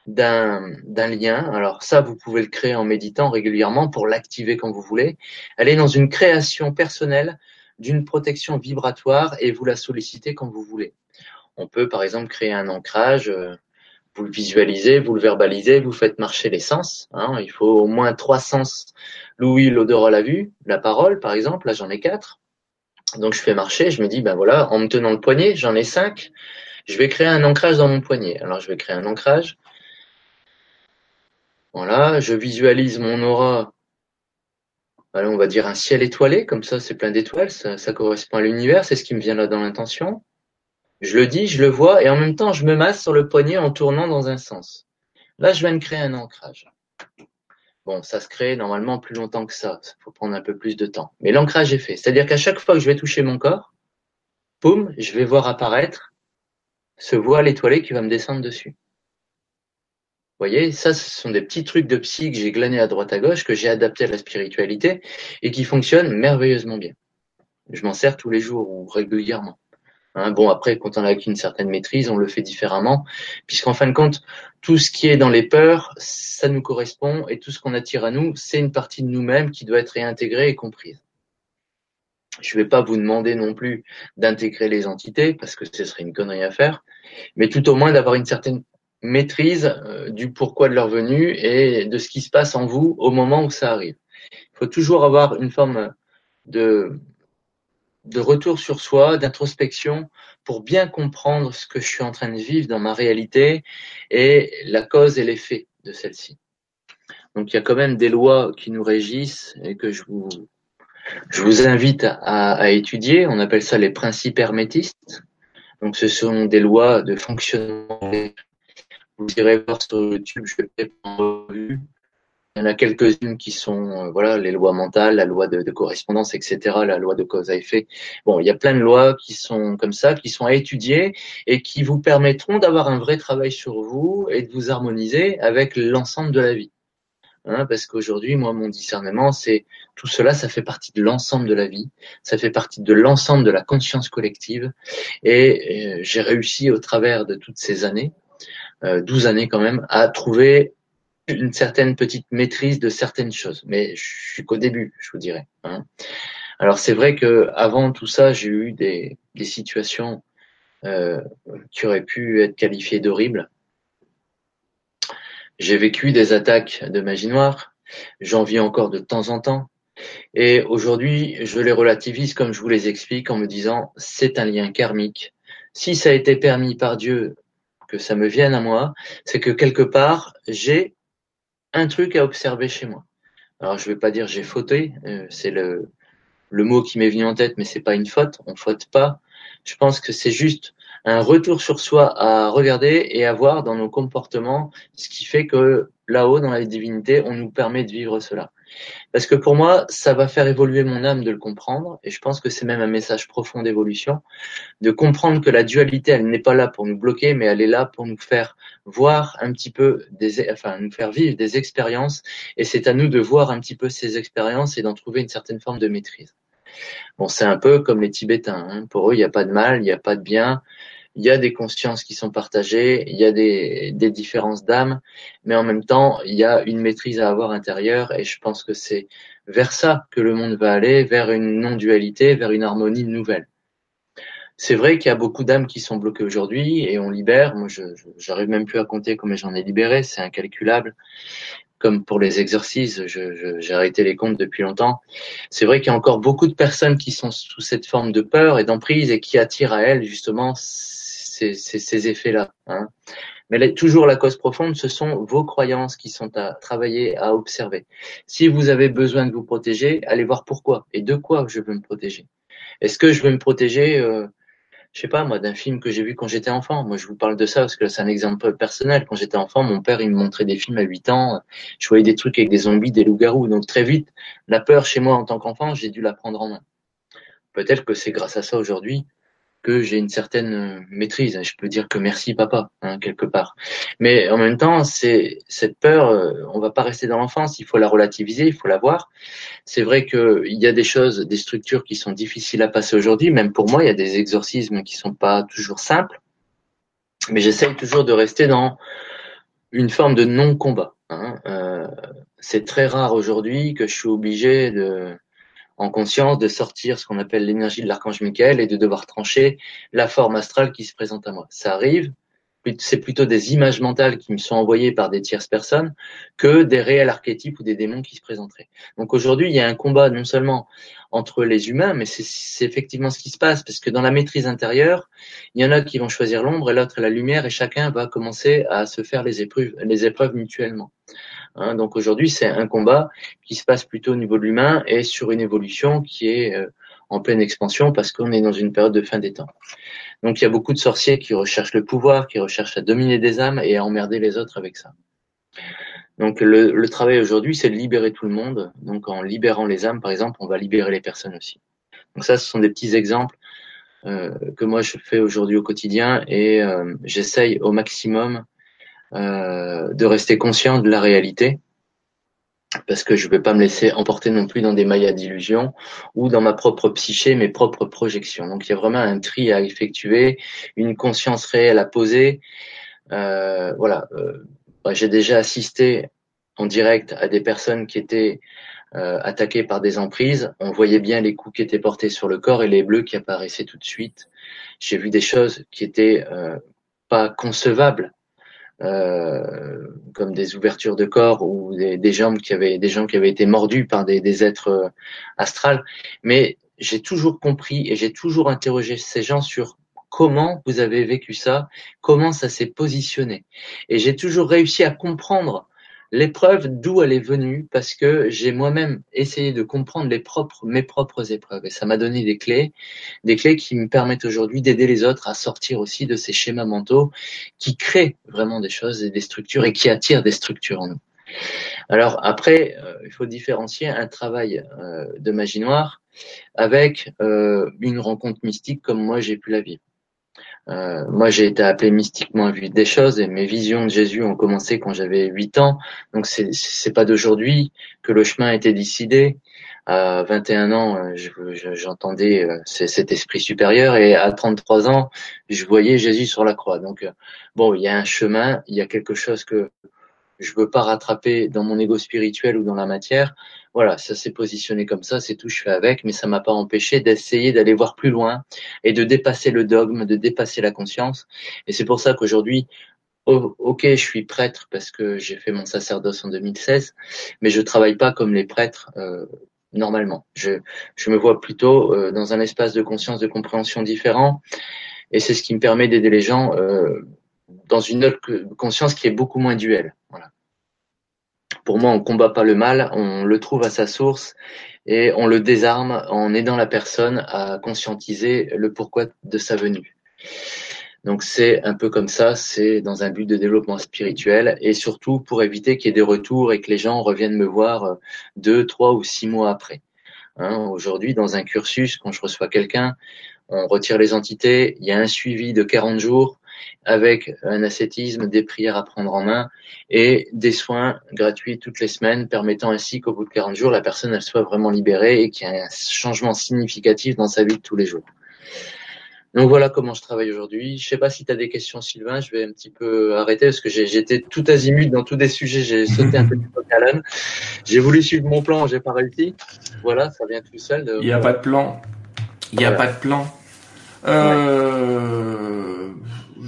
d'un lien. Alors ça, vous pouvez le créer en méditant régulièrement pour l'activer quand vous voulez. Elle est dans une création personnelle d'une protection vibratoire et vous la sollicitez quand vous voulez. On peut par exemple créer un ancrage, euh, vous le visualisez, vous le verbalisez, vous faites marcher les sens. Hein. Il faut au moins trois sens, l'ouïe, l'odorat, la vue, la parole par exemple, là j'en ai quatre. Donc je fais marcher, je me dis, ben voilà, en me tenant le poignet, j'en ai cinq, je vais créer un ancrage dans mon poignet. Alors je vais créer un ancrage, voilà, je visualise mon aura. On va dire un ciel étoilé, comme ça c'est plein d'étoiles, ça, correspond à l'univers, c'est ce qui me vient là dans l'intention. Je le dis, je le vois, et en même temps je me masse sur le poignet en tournant dans un sens. Là, je viens de créer un ancrage. Bon, ça se crée normalement plus longtemps que ça, il faut prendre un peu plus de temps. Mais l'ancrage est fait, c'est-à-dire qu'à chaque fois que je vais toucher mon corps, boum, je vais voir apparaître ce voile étoilé qui va me descendre dessus voyez, ça, ce sont des petits trucs de psy que j'ai glanés à droite à gauche, que j'ai adaptés à la spiritualité et qui fonctionnent merveilleusement bien. Je m'en sers tous les jours ou régulièrement. Hein, bon, après, quand on a acquis une certaine maîtrise, on le fait différemment, puisqu'en fin de compte, tout ce qui est dans les peurs, ça nous correspond, et tout ce qu'on attire à nous, c'est une partie de nous-mêmes qui doit être réintégrée et comprise. Je ne vais pas vous demander non plus d'intégrer les entités, parce que ce serait une connerie à faire, mais tout au moins d'avoir une certaine maîtrise euh, du pourquoi de leur venue et de ce qui se passe en vous au moment où ça arrive. Il faut toujours avoir une forme de, retour sur soi, d'introspection, pour bien comprendre ce que je suis en train de vivre dans ma réalité et la cause et l'effet de celle-ci. Donc il y a quand même des lois qui nous régissent et que je vous, invite à, à étudier. On appelle ça les principes hermétistes. Donc ce sont des lois de fonctionnement vous irez voir sur YouTube, je vais en revue. Il y en a quelques-unes qui sont, euh, voilà, les lois mentales, la loi de, correspondance, etc., la loi de cause à effet. Bon, il y a plein de lois qui sont comme ça, qui sont à étudier et qui vous permettront d'avoir un vrai travail sur vous et de vous harmoniser avec l'ensemble de la vie. Hein, parce qu'aujourd'hui, moi, mon discernement, c'est tout cela, ça fait partie de l'ensemble de la vie, ça fait partie de l'ensemble de la conscience collective, et euh, j'ai réussi au travers de toutes ces années, 12 euh, années quand même, à trouver une certaine petite maîtrise de certaines choses. Mais je suis qu'au début, je vous dirais. Hein. Alors c'est vrai que avant tout ça, j'ai eu des, des situations euh, qui auraient pu être qualifiées d'horribles. J'ai vécu des attaques de magie noire, j'en vis encore de temps en temps, et aujourd'hui je les relativise comme je vous les explique en me disant c'est un lien karmique. Si ça a été permis par Dieu que ça me vienne à moi, c'est que quelque part j'ai un truc à observer chez moi. Alors je vais pas dire j'ai fauté, euh, c'est le le mot qui m'est venu en tête, mais c'est pas une faute, on faute pas. Je pense que c'est juste un retour sur soi à regarder et à voir dans nos comportements ce qui fait que là-haut, dans la divinité, on nous permet de vivre cela. Parce que pour moi, ça va faire évoluer mon âme de le comprendre, et je pense que c'est même un message profond d'évolution, de comprendre que la dualité, elle n'est pas là pour nous bloquer, mais elle est là pour nous faire voir un petit peu des, enfin, nous faire vivre des expériences, et c'est à nous de voir un petit peu ces expériences et d'en trouver une certaine forme de maîtrise. Bon, c'est un peu comme les Tibétains. Hein. Pour eux, il n'y a pas de mal, il n'y a pas de bien. Il y a des consciences qui sont partagées, il y a des, des différences d'âme, mais en même temps, il y a une maîtrise à avoir intérieure, et je pense que c'est vers ça que le monde va aller, vers une non-dualité, vers une harmonie nouvelle. C'est vrai qu'il y a beaucoup d'âmes qui sont bloquées aujourd'hui et on libère. Moi, je j'arrive même plus à compter combien j'en ai libéré, c'est incalculable comme pour les exercices, j'ai arrêté les comptes depuis longtemps. C'est vrai qu'il y a encore beaucoup de personnes qui sont sous cette forme de peur et d'emprise et qui attirent à elles justement ces, ces, effets-là. Hein. Mais toujours la cause profonde, ce sont vos croyances qui sont à travailler, à observer. Si vous avez besoin de vous protéger, allez voir pourquoi et de quoi je veux me protéger. Est-ce que je veux me protéger euh, je sais pas moi, d'un film que j'ai vu quand j'étais enfant? Moi, je vous parle de ça parce que c'est un exemple personnel. Quand j'étais enfant, mon père, il me montrait des films à 8 ans. Je voyais des trucs avec des zombies, des loups-garous. Donc très vite, la peur chez moi en tant qu'enfant, j'ai dû la prendre en main. Peut-être que c'est grâce à ça aujourd'hui que j'ai une certaine euh, maîtrise. Je peux dire que merci papa, hein, quelque part. Mais en même temps, c'est cette peur, euh, on va pas rester dans l'enfance, il faut la relativiser, il faut la voir. C'est vrai qu'il y a des choses, des structures qui sont difficiles à passer aujourd'hui. Même pour moi, il y a des exorcismes qui sont pas toujours simples. Mais j'essaye toujours de rester dans une forme de non-combat. Hein. Euh, c'est très rare aujourd'hui que je suis obligé de en conscience de sortir ce qu'on appelle l'énergie de l'archange Michael et de devoir trancher la forme astrale qui se présente à moi. Ça arrive, c'est plutôt des images mentales qui me sont envoyées par des tierces personnes que des réels archétypes ou des démons qui se présenteraient. Donc aujourd'hui, il y a un combat non seulement entre les humains, mais c'est effectivement ce qui se passe, parce que dans la maîtrise intérieure, il y en a qui vont choisir l'ombre et l'autre la lumière, et chacun va commencer à se faire les épreuves, les épreuves mutuellement. Hein, donc aujourd'hui, c'est un combat qui se passe plutôt au niveau de l'humain et sur une évolution qui est euh, en pleine expansion parce qu'on est dans une période de fin des temps. Donc il y a beaucoup de sorciers qui recherchent le pouvoir, qui recherchent à dominer des âmes et à emmerder les autres avec ça. Donc le, le travail aujourd'hui, c'est de libérer tout le monde. Donc en libérant les âmes, par exemple, on va libérer les personnes aussi. Donc ça, ce sont des petits exemples euh, que moi je fais aujourd'hui au quotidien et euh, j'essaye au maximum euh, de rester conscient de la réalité parce que je ne vais pas me laisser emporter non plus dans des mailles d'illusion ou dans ma propre psyché, mes propres projections. Donc il y a vraiment un tri à effectuer, une conscience réelle à poser. Euh, voilà, euh, bah, j'ai déjà assisté en direct à des personnes qui étaient attaquées par des emprises. On voyait bien les coups qui étaient portés sur le corps et les bleus qui apparaissaient tout de suite. J'ai vu des choses qui étaient pas concevables euh, comme des ouvertures de corps ou des, des, jambes qui avaient des gens qui avaient été mordus par des, des êtres euh, astrales. Mais j'ai toujours compris et j'ai toujours interrogé ces gens sur comment vous avez vécu ça, comment ça s'est positionné. Et j'ai toujours réussi à comprendre l'épreuve d'où elle est venue parce que j'ai moi-même essayé de comprendre mes propres épreuves et ça m'a donné des clés, des clés qui me permettent aujourd'hui d'aider les autres à sortir aussi de ces schémas mentaux qui créent vraiment des choses et des structures et qui attirent des structures en nous. Alors après, euh, il faut différencier un travail euh, de magie noire avec euh, une rencontre mystique comme moi j'ai pu la vivre. Euh, moi, j'ai été appelé mystiquement à vivre des choses et mes visions de Jésus ont commencé quand j'avais 8 ans. Donc, c'est, c'est pas d'aujourd'hui que le chemin a été décidé. À 21 ans, euh, j'entendais euh, cet esprit supérieur et à 33 ans, je voyais Jésus sur la croix. Donc, bon, il y a un chemin, il y a quelque chose que je veux pas rattraper dans mon ego spirituel ou dans la matière. Voilà, ça s'est positionné comme ça, c'est tout, je fais avec, mais ça m'a pas empêché d'essayer d'aller voir plus loin et de dépasser le dogme, de dépasser la conscience. Et c'est pour ça qu'aujourd'hui, ok, je suis prêtre parce que j'ai fait mon sacerdoce en 2016, mais je travaille pas comme les prêtres euh, normalement. Je, je me vois plutôt euh, dans un espace de conscience, de compréhension différent, et c'est ce qui me permet d'aider les gens euh, dans une autre conscience qui est beaucoup moins duelle. Voilà. Pour moi, on combat pas le mal, on le trouve à sa source et on le désarme en aidant la personne à conscientiser le pourquoi de sa venue. Donc c'est un peu comme ça, c'est dans un but de développement spirituel et surtout pour éviter qu'il y ait des retours et que les gens reviennent me voir euh, deux, trois ou six mois après. Hein, Aujourd'hui, dans un cursus, quand je reçois quelqu'un, on retire les entités, il y a un suivi de 40 jours avec un ascétisme, des prières à prendre en main et des soins gratuits toutes les semaines, permettant ainsi qu'au bout de 40 jours, la personne elle soit vraiment libérée et qu'il y ait un changement significatif dans sa vie de tous les jours. Donc voilà comment je travaille aujourd'hui. Je sais pas si tu as des questions, Sylvain. Je vais un petit peu arrêter parce que j'étais tout azimut dans tous des sujets. J'ai sauté un peu du coq à J'ai voulu suivre mon plan, j'ai pas réussi. Voilà, ça vient tout seul. Il n'y a pas de plan. Il n'y a pas de plan. Euh,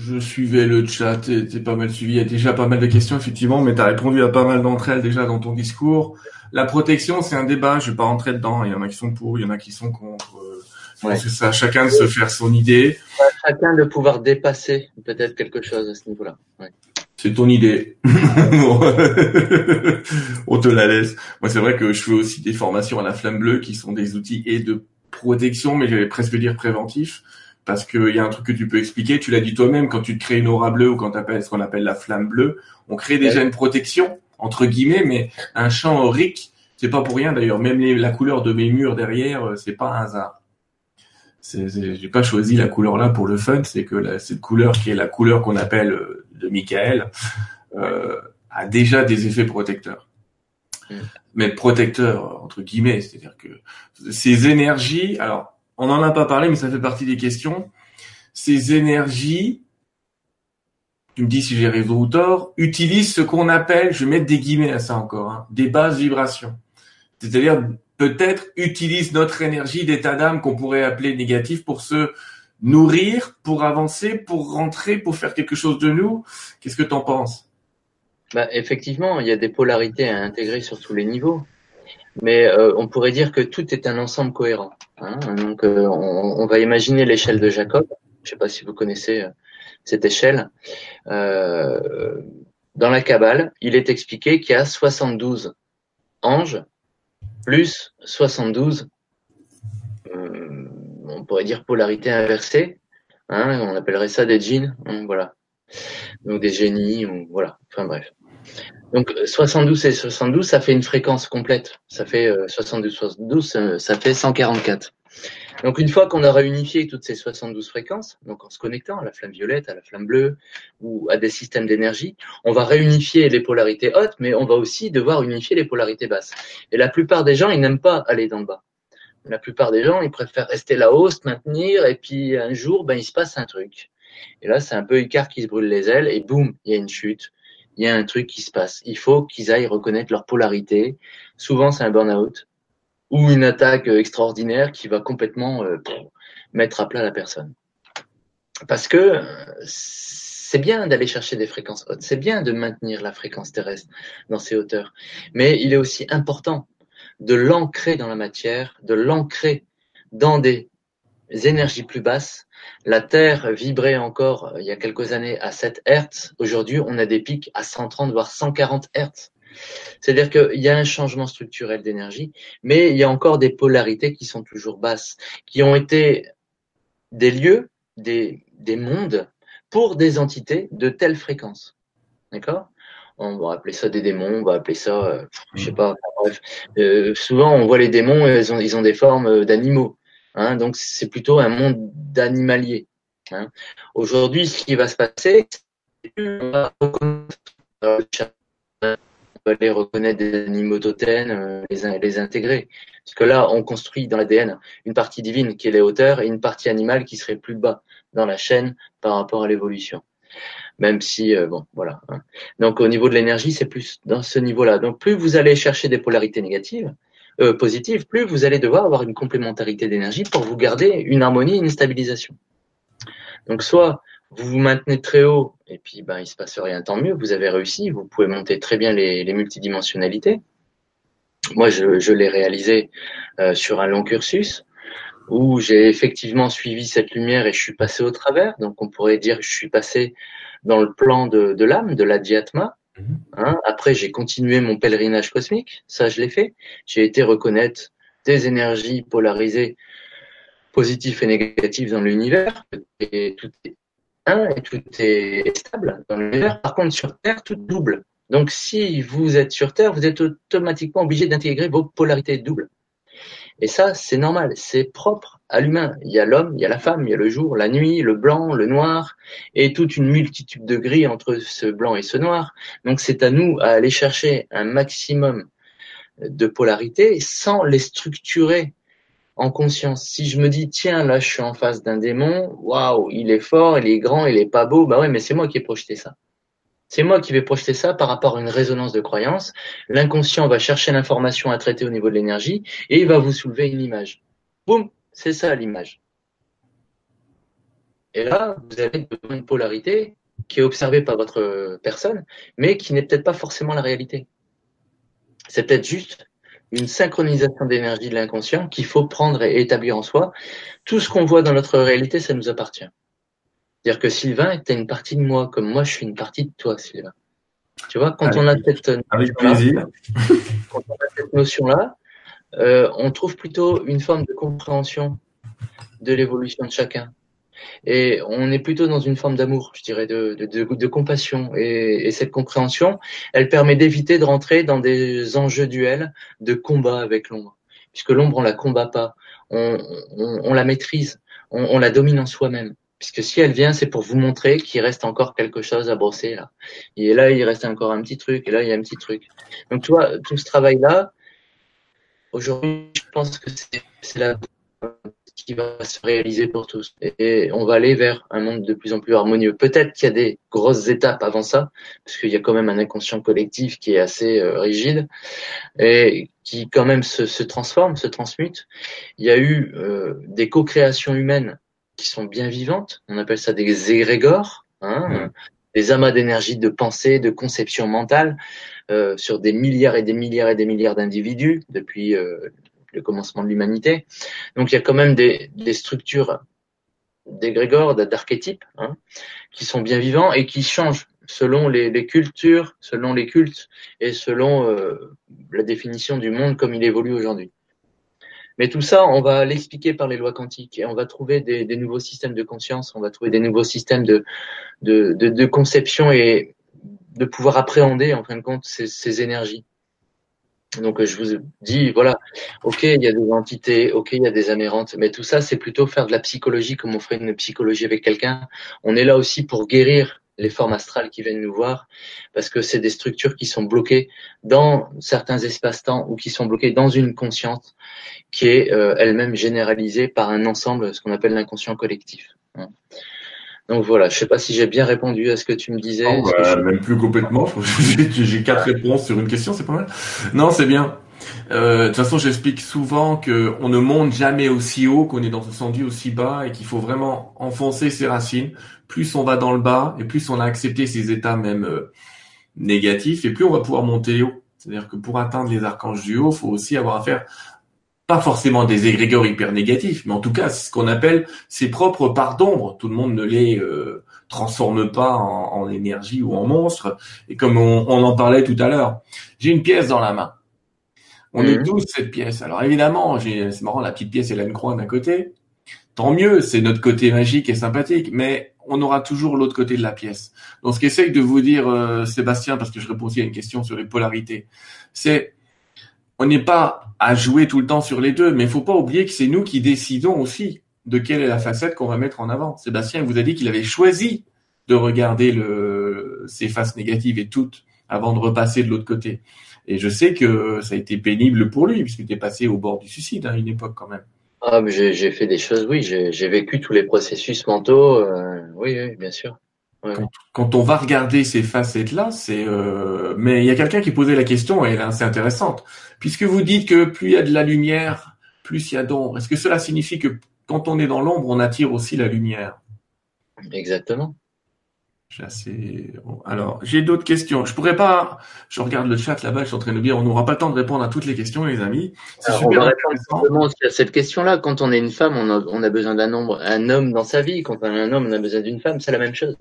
je suivais le chat, t'es pas mal suivi. Il y a déjà pas mal de questions, effectivement, mais tu as répondu à pas mal d'entre elles déjà dans ton discours. La protection, c'est un débat. Je vais pas rentrer dedans. Il y en a qui sont pour, il y en a qui sont contre. C'est à chacun de se faire son idée. chacun de pouvoir dépasser peut-être quelque chose à ce niveau-là. C'est ton idée. (laughs) On te la laisse. Moi, c'est vrai que je fais aussi des formations à la flamme bleue qui sont des outils et de protection, mais j'allais presque dire préventif, parce qu'il y a un truc que tu peux expliquer. Tu l'as dit toi-même quand tu te crées une aura bleue ou quand tu appelles ce qu'on appelle la flamme bleue, on crée déjà une protection entre guillemets, mais un champ aurique, c'est pas pour rien d'ailleurs. Même la couleur de mes murs derrière, euh, c'est pas un hasard j'ai pas choisi la couleur là pour le fun, c'est que cette couleur qui est la couleur qu'on appelle euh, de Michael euh, a déjà des effets protecteurs. Mais protecteurs entre guillemets, c'est-à-dire que ces énergies, alors on n'en a pas parlé, mais ça fait partie des questions. Ces énergies, tu me dis si j'ai raison ou tort, utilisent ce qu'on appelle, je vais mettre des guillemets à ça encore, hein, des basses vibrations. C'est-à-dire peut-être utilise notre énergie d'état d'âme qu'on pourrait appeler négatif pour se nourrir, pour avancer, pour rentrer, pour faire quelque chose de nous. Qu'est-ce que tu en penses? Bah, Effectivement, il y a des polarités à intégrer sur tous les niveaux. Mais euh, on pourrait dire que tout est un ensemble cohérent. Hein. Donc, euh, on, va imaginer l'échelle de Jacob. Je ne sais pas si vous connaissez euh, cette échelle. dans la Kabbale, il est expliqué qu'il y a 72 anges plus 72, euh, on pourrait dire polarité inversée, hein, on appellerait ça des djinns, voilà. Donc des génies, voilà, enfin bref. Donc 72 et 72, ça fait une fréquence complète. Ça fait 72, euh, 72, ça fait 144. Donc une fois qu'on a réunifié toutes ces 72 fréquences, donc en se connectant à la flamme violette, à la flamme bleue ou à des systèmes d'énergie, on va réunifier les polarités hautes, mais on va aussi devoir unifier les polarités basses. Et la plupart des gens, ils n'aiment pas aller dans le bas. La plupart des gens, ils préfèrent rester là-haut, se maintenir, et puis un jour, ben, il se passe un truc. Et là, c'est un peu Icar qui se brûle les ailes, et boum, il y a une chute, il y a un truc qui se passe. Il faut qu'ils aillent reconnaître leur polarité. Souvent, c'est un burn-out ou une attaque extraordinaire qui va complètement euh, mettre à plat la personne. Parce que euh, c'est bien d'aller chercher des fréquences hautes, c'est bien de maintenir la fréquence terrestre dans ces hauteurs, mais il est aussi important de l'ancrer dans la matière, de l'ancrer dans des énergies plus basses. La Terre vibrait encore euh, il y a quelques années à 7 Hertz. Aujourd'hui, on a des pics à 130 voire 140 Hertz. C'est-à-dire qu'il y a un changement structurel d'énergie, mais il y a encore des polarités qui sont toujours basses, qui ont été des lieux, des, des mondes pour des entités de telle fréquence. D'accord? On va appeler ça des démons, on va appeler ça, euh, je sais pas. Bref, euh, souvent on voit les démons, ils ont, ils ont des formes euh, d'animaux. Hein, donc c'est plutôt un monde d'animalier. Hein. Aujourd'hui, ce qui va se passer, c'est va reconnaître aller reconnaître des animaux totems, euh, les, les intégrer. Parce que là, on construit dans l'ADN une partie divine qui est les hauteurs et une partie animale qui serait plus bas dans la chaîne par rapport à l'évolution. Même si, euh, bon, voilà. Hein. Donc au niveau de l'énergie, c'est plus dans ce niveau-là. Donc plus vous allez chercher des polarités négatives, euh, positives, plus vous allez devoir avoir une complémentarité d'énergie pour vous garder une harmonie, une stabilisation. Donc soit vous vous maintenez très haut et puis ben il se passe rien, tant mieux. Vous avez réussi, vous pouvez monter très bien les, les multidimensionnalités. Moi, je, je l'ai réalisé euh, sur un long cursus où j'ai effectivement suivi cette lumière et je suis passé au travers. Donc, on pourrait dire que je suis passé dans le plan de, de l'âme, de la diatma. Hein? Après, j'ai continué mon pèlerinage cosmique. Ça, je l'ai fait. J'ai été reconnaître des énergies polarisées, positives et négatives dans l'univers. Et tout est un et tout est stable dans l'univers. Par contre, sur Terre, tout double. Donc, si vous êtes sur Terre, vous êtes automatiquement obligé d'intégrer vos polarités doubles. Et ça, c'est normal, c'est propre à l'humain. Il y a l'homme, il y a la femme, il y a le jour, la nuit, le blanc, le noir, et toute une multitude de gris entre ce blanc et ce noir. Donc, c'est à nous à aller chercher un maximum de polarité sans les structurer en conscience. Si je me dis, tiens, là, je suis en face d'un démon, waouh, il est fort, il est grand, il est pas beau, bah ouais, mais c'est moi qui ai projeté ça. C'est moi qui vais projeter ça par rapport à une résonance de croyance. L'inconscient va chercher l'information à traiter au niveau de l'énergie et il va vous soulever une image. Boum, c'est ça l'image. Et là, vous avez une polarité qui est observée par votre personne, mais qui n'est peut-être pas forcément la réalité. C'est peut-être juste une synchronisation d'énergie de l'inconscient qu'il faut prendre et établir en soi. Tout ce qu'on voit dans notre réalité, ça nous appartient. C'est-à-dire que Sylvain était une partie de moi, comme moi je suis une partie de toi, Sylvain. Tu vois, quand on a cette avec plaisir. Quand on a cette notion-là, on trouve plutôt une forme de compréhension de l'évolution de chacun. Et on est plutôt dans une forme d'amour, je dirais, de, de, de, compassion. Et, et, cette compréhension, elle permet d'éviter de rentrer dans des enjeux duels de combat avec l'ombre. Puisque l'ombre, on la combat pas, on, on, on la maîtrise, on, on la domine en soi-même. Puisque si elle vient, c'est pour vous montrer qu'il reste encore quelque chose à brosser là. Et là, il reste encore un petit truc, et là, il y a un petit truc. Donc, tu vois, tout ce travail-là, aujourd'hui, je pense que c'est la qui va se réaliser pour tous. Et on va aller vers un monde de plus en plus harmonieux. Peut-être qu'il y a des grosses étapes avant ça, parce qu'il y a quand même un inconscient collectif qui est assez euh, rigide et qui quand même se, se, transforme, se transmute. Il y a eu euh, des co-créations humaines qui sont bien vivantes. On appelle ça des égrégores, hein, des amas d'énergie, de pensée, de conception mentale euh, sur des milliards et des milliards et des milliards d'individus depuis euh, le commencement de l'humanité. Donc il y a quand même des, des structures d'égrégores, d'archétypes, hein, qui sont bien vivants et qui changent selon les, les cultures, selon les cultes et selon euh, la définition du monde comme il évolue aujourd'hui. Mais tout ça, on va l'expliquer par les lois quantiques et on va trouver des, des, nouveaux systèmes de conscience, on va trouver des nouveaux systèmes de, de, de, de conception et de pouvoir appréhender en fin de compte ces, énergies. Donc je vous dis, voilà, ok, il y a des entités, ok, il y a des amérantes, mais tout ça, c'est plutôt faire de la psychologie comme on ferait une psychologie avec quelqu'un. On est là aussi pour guérir les formes astrales qui viennent nous voir, parce que c'est des structures qui sont bloquées dans certains espaces-temps ou qui sont bloquées dans une conscience qui est euh, elle-même généralisée par un ensemble, ce qu'on appelle l'inconscient collectif. Hein. Donc voilà, je sais pas si j'ai bien répondu à ce que tu me disais. Oh, bah, Même plus complètement. j'ai quatre réponses sur une question, c'est pas mal. Non, c'est bien. Euh, de toute façon, j'explique souvent que on ne monte jamais aussi haut, qu'on est dans ce sentier aussi bas, et qu'il faut vraiment enfoncer ses racines. Plus on va dans le bas, et plus on a accepté ces états même euh, négatifs, et plus on va pouvoir monter haut. C'est-à-dire que pour atteindre les archanges du haut, il faut aussi avoir affaire pas forcément des égrégores hyper négatifs, mais en tout cas, c'est ce qu'on appelle ses propres parts d'ombre. Tout le monde ne les euh, transforme pas en, en, énergie ou en monstre. Et comme on, on en parlait tout à l'heure, j'ai une pièce dans la main. On est tous cette pièce. Alors évidemment, c'est marrant, la petite pièce, elle a une croix d'un côté. Tant mieux, c'est notre côté magique et sympathique, mais on aura toujours l'autre côté de la pièce. Donc ce qu'essaye de vous dire euh, Sébastien, parce que je réponds aussi à une question sur les polarités, c'est on n'est pas à jouer tout le temps sur les deux, mais il faut pas oublier que c'est nous qui décidons aussi de quelle est la facette qu'on va mettre en avant. Sébastien vous a dit qu'il avait choisi de regarder le, ses faces négatives et toutes avant de repasser de l'autre côté. Et je sais que ça a été pénible pour lui, puisqu'il était passé au bord du suicide à une époque quand même. Ah, j'ai fait des choses, oui, j'ai vécu tous les processus mentaux, euh, oui, oui, bien sûr. Quand, quand, on va regarder ces facettes-là, c'est. Euh... Mais il y a quelqu'un qui posait la question et elle est assez intéressante. Puisque vous dites que plus il y a de la lumière, plus il y a d'ombre. Est-ce que cela signifie que quand on est dans l'ombre, on attire aussi la lumière? Exactement. Assez. Alors, j'ai d'autres questions. Je pourrais pas. Je regarde le chat là-bas. Je suis en train de dire, on n'aura pas le temps de répondre à toutes les questions, les amis. C'est super on va répondre à cette question-là. Quand on est une femme, on a, on a besoin d'un homme dans sa vie. Quand on est un homme, on a besoin d'une femme. C'est la même chose.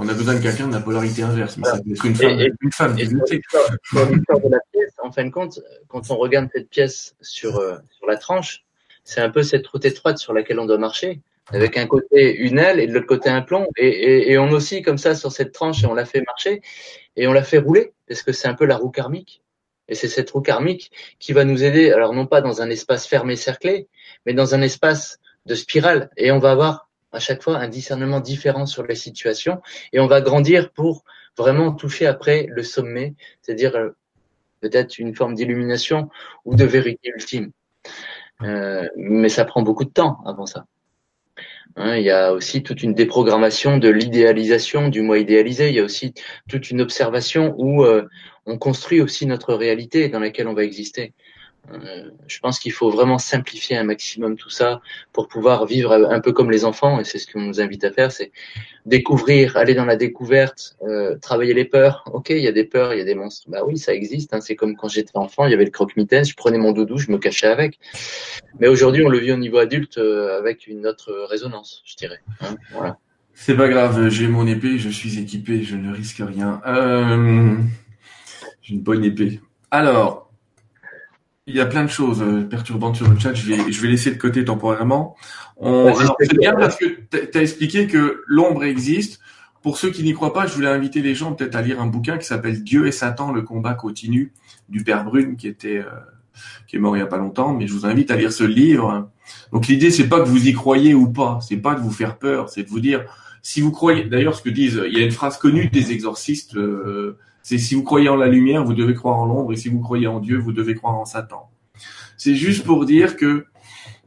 On a besoin de quelqu'un de la polarité inverse, mais ça peut être une femme. Et, une femme. de la pièce, en fin de compte, quand on regarde cette pièce sur euh, sur la tranche, c'est un peu cette route étroite sur laquelle on doit marcher avec un côté une aile et de l'autre côté un plomb. Et, et, et, on aussi comme ça sur cette tranche et on l'a fait marcher et on l'a fait rouler parce que c'est un peu la roue karmique. Et c'est cette roue karmique qui va nous aider, alors non pas dans un espace fermé, cerclé, mais dans un espace de spirale. Et on va avoir à chaque fois un discernement différent sur les situations et on va grandir pour vraiment toucher après le sommet, c'est-à-dire euh, peut-être une forme d'illumination ou de vérité ultime. Euh, mais ça prend beaucoup de temps avant ça. Hein, il y a aussi toute une déprogrammation de l'idéalisation du moi idéalisé. Il y a aussi toute une observation où euh, on construit aussi notre réalité dans laquelle on va exister. Euh, je pense qu'il faut vraiment simplifier un maximum tout ça pour pouvoir vivre un peu comme les enfants, et c'est ce qu'on nous invite à faire, c'est découvrir, aller dans la découverte, euh, travailler les peurs. Ok, il y a des peurs, il y a des monstres. Bah oui, ça existe. Hein. C'est comme quand j'étais enfant, il y avait le croque-mitaine, je prenais mon doudou, je me cachais avec. Mais aujourd'hui, on le vit au niveau adulte euh, avec une autre résonance, je dirais. Hein. voilà. C'est pas grave, j'ai mon épée, je suis équipé, je ne risque rien. Euh... J'ai une bonne épée. Alors, il y a plein de choses euh, perturbantes sur le chat. Je vais, je vais laisser de côté temporairement. On, c'est bien parce que tu as expliqué que l'ombre existe. Pour ceux qui n'y croient pas, je voulais inviter les gens peut-être à lire un bouquin qui s'appelle Dieu et Satan, le combat continu du père Brune qui était, euh, qui est mort il y a pas longtemps. Mais je vous invite à lire ce livre. Donc l'idée c'est pas que vous y croyez ou pas, c'est pas de vous faire peur, c'est de vous dire si vous croyez. D'ailleurs, ce que disent, il y a une phrase connue des exorcistes. Euh, c'est si vous croyez en la lumière, vous devez croire en l'ombre, et si vous croyez en Dieu, vous devez croire en Satan. C'est juste pour dire que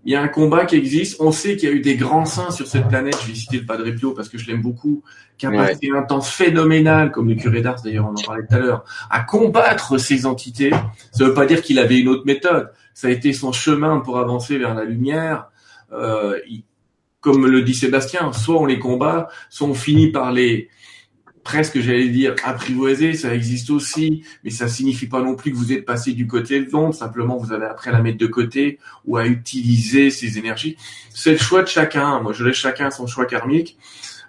il y a un combat qui existe. On sait qu'il y a eu des grands saints sur cette planète. Je vais citer le Padre Pio parce que je l'aime beaucoup, qui a passé un temps phénoménal, comme le curé d'Ars d'ailleurs, on en parlait tout à l'heure, à combattre ces entités. Ça ne veut pas dire qu'il avait une autre méthode. Ça a été son chemin pour avancer vers la lumière. Euh, comme le dit Sébastien, soit on les combat, soit on finit par les presque, j'allais dire, apprivoiser, ça existe aussi, mais ça signifie pas non plus que vous êtes passé du côté de l'ombre, simplement vous avez appris à la mettre de côté ou à utiliser ces énergies. C'est le choix de chacun. Moi, je laisse chacun son choix karmique.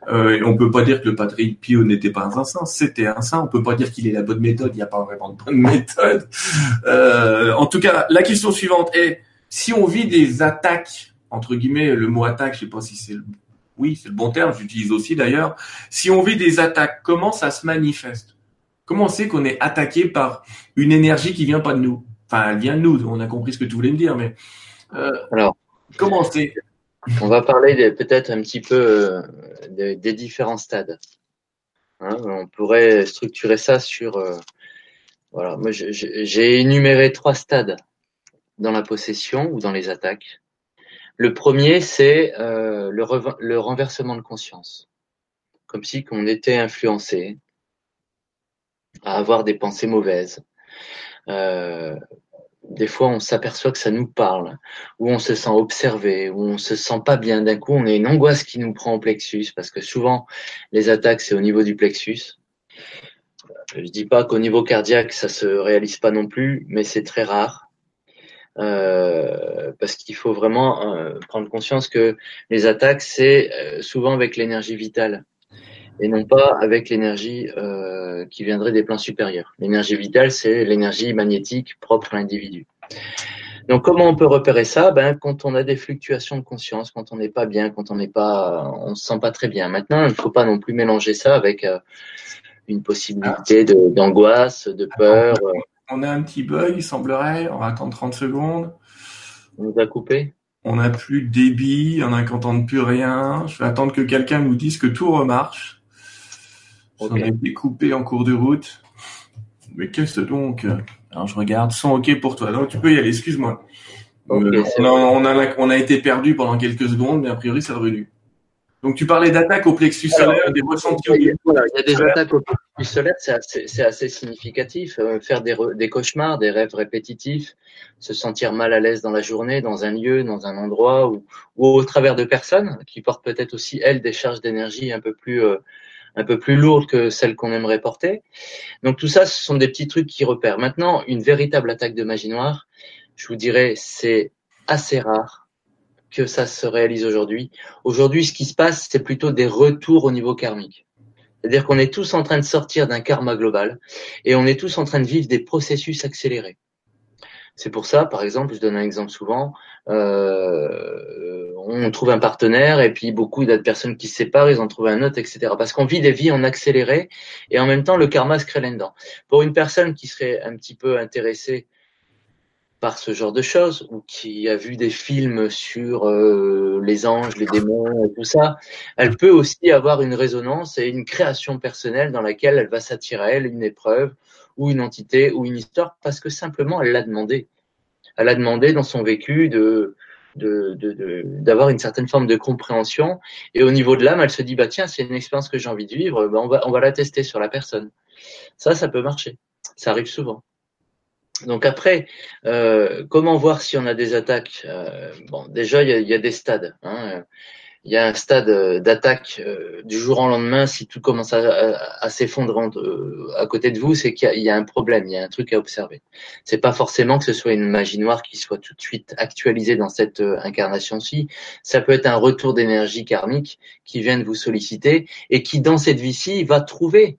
Euh, on peut pas dire que le Patrick Pio n'était pas un saint, c'était un saint. On peut pas dire qu'il est la bonne méthode, il n'y a pas vraiment de bonne (laughs) méthode. Euh, en tout cas, la question suivante est, si on vit des attaques, entre guillemets, le mot attaque, je sais pas si c'est le oui, c'est le bon terme, j'utilise aussi d'ailleurs. Si on vit des attaques, comment ça se manifeste? Comment on sait qu'on est attaqué par une énergie qui vient pas de nous? Enfin, elle vient de nous, on a compris ce que tu voulais me dire, mais euh, alors comment c'est On va parler peut-être un petit peu euh, des, différents stades. Hein, on pourrait structurer ça sur euh, voilà. Moi, j'ai énuméré trois stades dans la possession ou dans les attaques. Le premier, c'est euh, le, renversement de conscience, comme si on était influencé à avoir des pensées mauvaises. Euh, des fois, on s'aperçoit que ça nous parle, ou on se sent observé, ou on se sent pas bien. D'un coup, on a une angoisse qui nous prend au plexus, parce que souvent, les attaques, c'est au niveau du plexus. Je dis pas qu'au niveau cardiaque, ça se réalise pas non plus, mais c'est très rare. Euh, parce qu'il faut vraiment euh, prendre conscience que les attaques, c'est euh, souvent avec l'énergie vitale et non pas avec l'énergie qui viendrait des plans supérieurs. L'énergie vitale, c'est l'énergie magnétique propre à l'individu. Donc comment on peut repérer ça? Ben quand on a des fluctuations de conscience, quand on n'est pas bien, quand on n'est pas, on se sent pas très bien. Maintenant, il ne faut pas non plus mélanger ça avec une possibilité d'angoisse, de, peur. On a un petit bug, il semblerait. On va attendre 30 secondes. On nous a coupé. On n'a plus de débit, on n'a qu'entendre plus rien. Je vais attendre que quelqu'un nous dise que tout remarche. On a été coupé en cours de route. Mais qu'est-ce donc? Alors je regarde, sont ok pour toi. Donc tu peux y aller, excuse-moi. Euh, on, a, on, a, été perdu pendant quelques secondes, mais a priori c'est revenu. Donc tu parlais d'attaques au plexus solaire, des ressentis voilà, il y a des attaques au plexus solaire, c'est assez, assez, significatif. Euh, faire des, des, cauchemars, des rêves répétitifs, se sentir mal à l'aise dans la journée, dans un lieu, dans un endroit, ou, ou au travers de personnes qui portent peut-être aussi elles des charges d'énergie un peu plus euh, un peu plus lourdes que celles qu'on aimerait porter. Donc tout ça, ce sont des petits trucs qui repèrent. Maintenant, une véritable attaque de magie noire, je vous dirais, c'est assez rare que ça se réalise aujourd'hui. Aujourd'hui, ce qui se passe, c'est plutôt des retours au niveau karmique. C'est-à-dire qu'on est tous en train de sortir d'un karma global et on est tous en train de vivre des processus accélérés. C'est pour ça, par exemple, je donne un exemple souvent, euh, on trouve un partenaire et puis beaucoup d'autres personnes qui se séparent, ils en trouvent un autre, etc. Parce qu'on vit des vies en accéléré et en même temps le karma se crée là-dedans. Pour une personne qui serait un petit peu intéressée par ce genre de choses ou qui a vu des films sur euh, les anges, les démons et tout ça, elle peut aussi avoir une résonance et une création personnelle dans laquelle elle va s'attirer à elle une épreuve ou une entité ou une histoire parce que simplement elle l'a demandé. Elle a demandé dans son vécu de d'avoir de, une certaine forme de compréhension et au niveau de l'âme elle se dit bah tiens c'est une expérience que j'ai envie de vivre bah, on va on va la tester sur la personne. Ça ça peut marcher. Ça arrive souvent donc après, euh, comment voir si on a des attaques euh, Bon, déjà il y a, y a, des stades. Hein. Il y a un stade euh, d'attaque du jour au lendemain. Si tout commence à, à, s'effondrer à côté de vous, c'est qu'il y, y, a un problème, il y a un truc à observer. C'est pas forcément que ce soit une magie noire qui soit tout de suite actualisée dans cette incarnation-ci. Ça peut être un retour d'énergie karmique qui vient de vous solliciter et qui dans cette vie-ci va trouver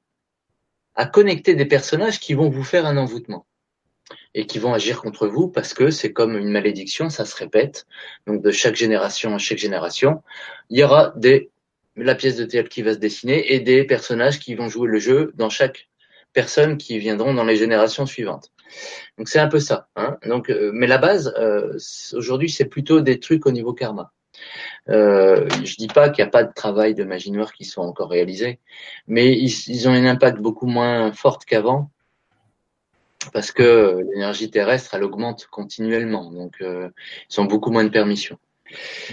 à connecter des personnages qui vont vous faire un envoûtement et qui vont agir contre vous parce que c'est comme une malédiction, ça se répète. Donc de chaque génération à chaque génération, il y aura des la pièce de théâtre qui va se dessiner et des personnages qui vont jouer le jeu dans chaque personne qui viendront dans les générations suivantes. Donc c'est un peu ça. Hein. Donc, euh, mais la base euh, aujourd'hui c'est plutôt des trucs au niveau karma. Euh, je dis pas qu'il n'y a pas de travail de magie noire qui soit encore réalisé, mais ils, ils ont un impact beaucoup moins fort qu'avant parce que l'énergie terrestre, elle augmente continuellement, donc euh, ils ont beaucoup moins de permissions.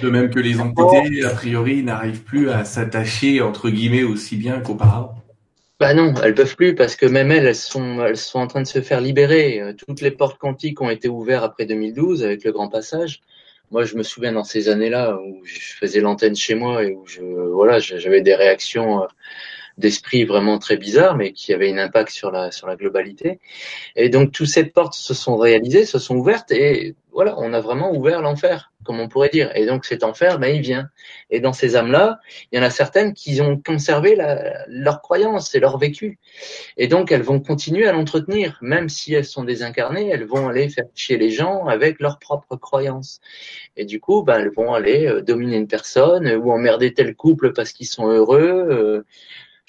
De même que les entités, a priori, n'arrivent plus à s'attacher entre guillemets aussi bien qu'auparavant. Bah non, elles peuvent plus parce que même elles, elles sont, elles sont en train de se faire libérer. Euh, toutes les portes quantiques ont été ouvertes après 2012 avec le grand passage. Moi, je me souviens dans ces années-là où je faisais l'antenne chez moi et où je, voilà, j'avais des réactions euh, d'esprit vraiment très bizarre, mais qui avait un impact sur la sur la globalité. Et donc toutes ces portes se sont réalisées, se sont ouvertes, et voilà, on a vraiment ouvert l'enfer, comme on pourrait dire. Et donc cet enfer, ben il vient. Et dans ces âmes-là, il y en a certaines qui ont conservé la, leur croyance et leur vécu, et donc elles vont continuer à l'entretenir, même si elles sont désincarnées, elles vont aller faire chier les gens avec leurs propres croyances. Et du coup, ben elles vont aller euh, dominer une personne ou emmerder tel couple parce qu'ils sont heureux. Euh,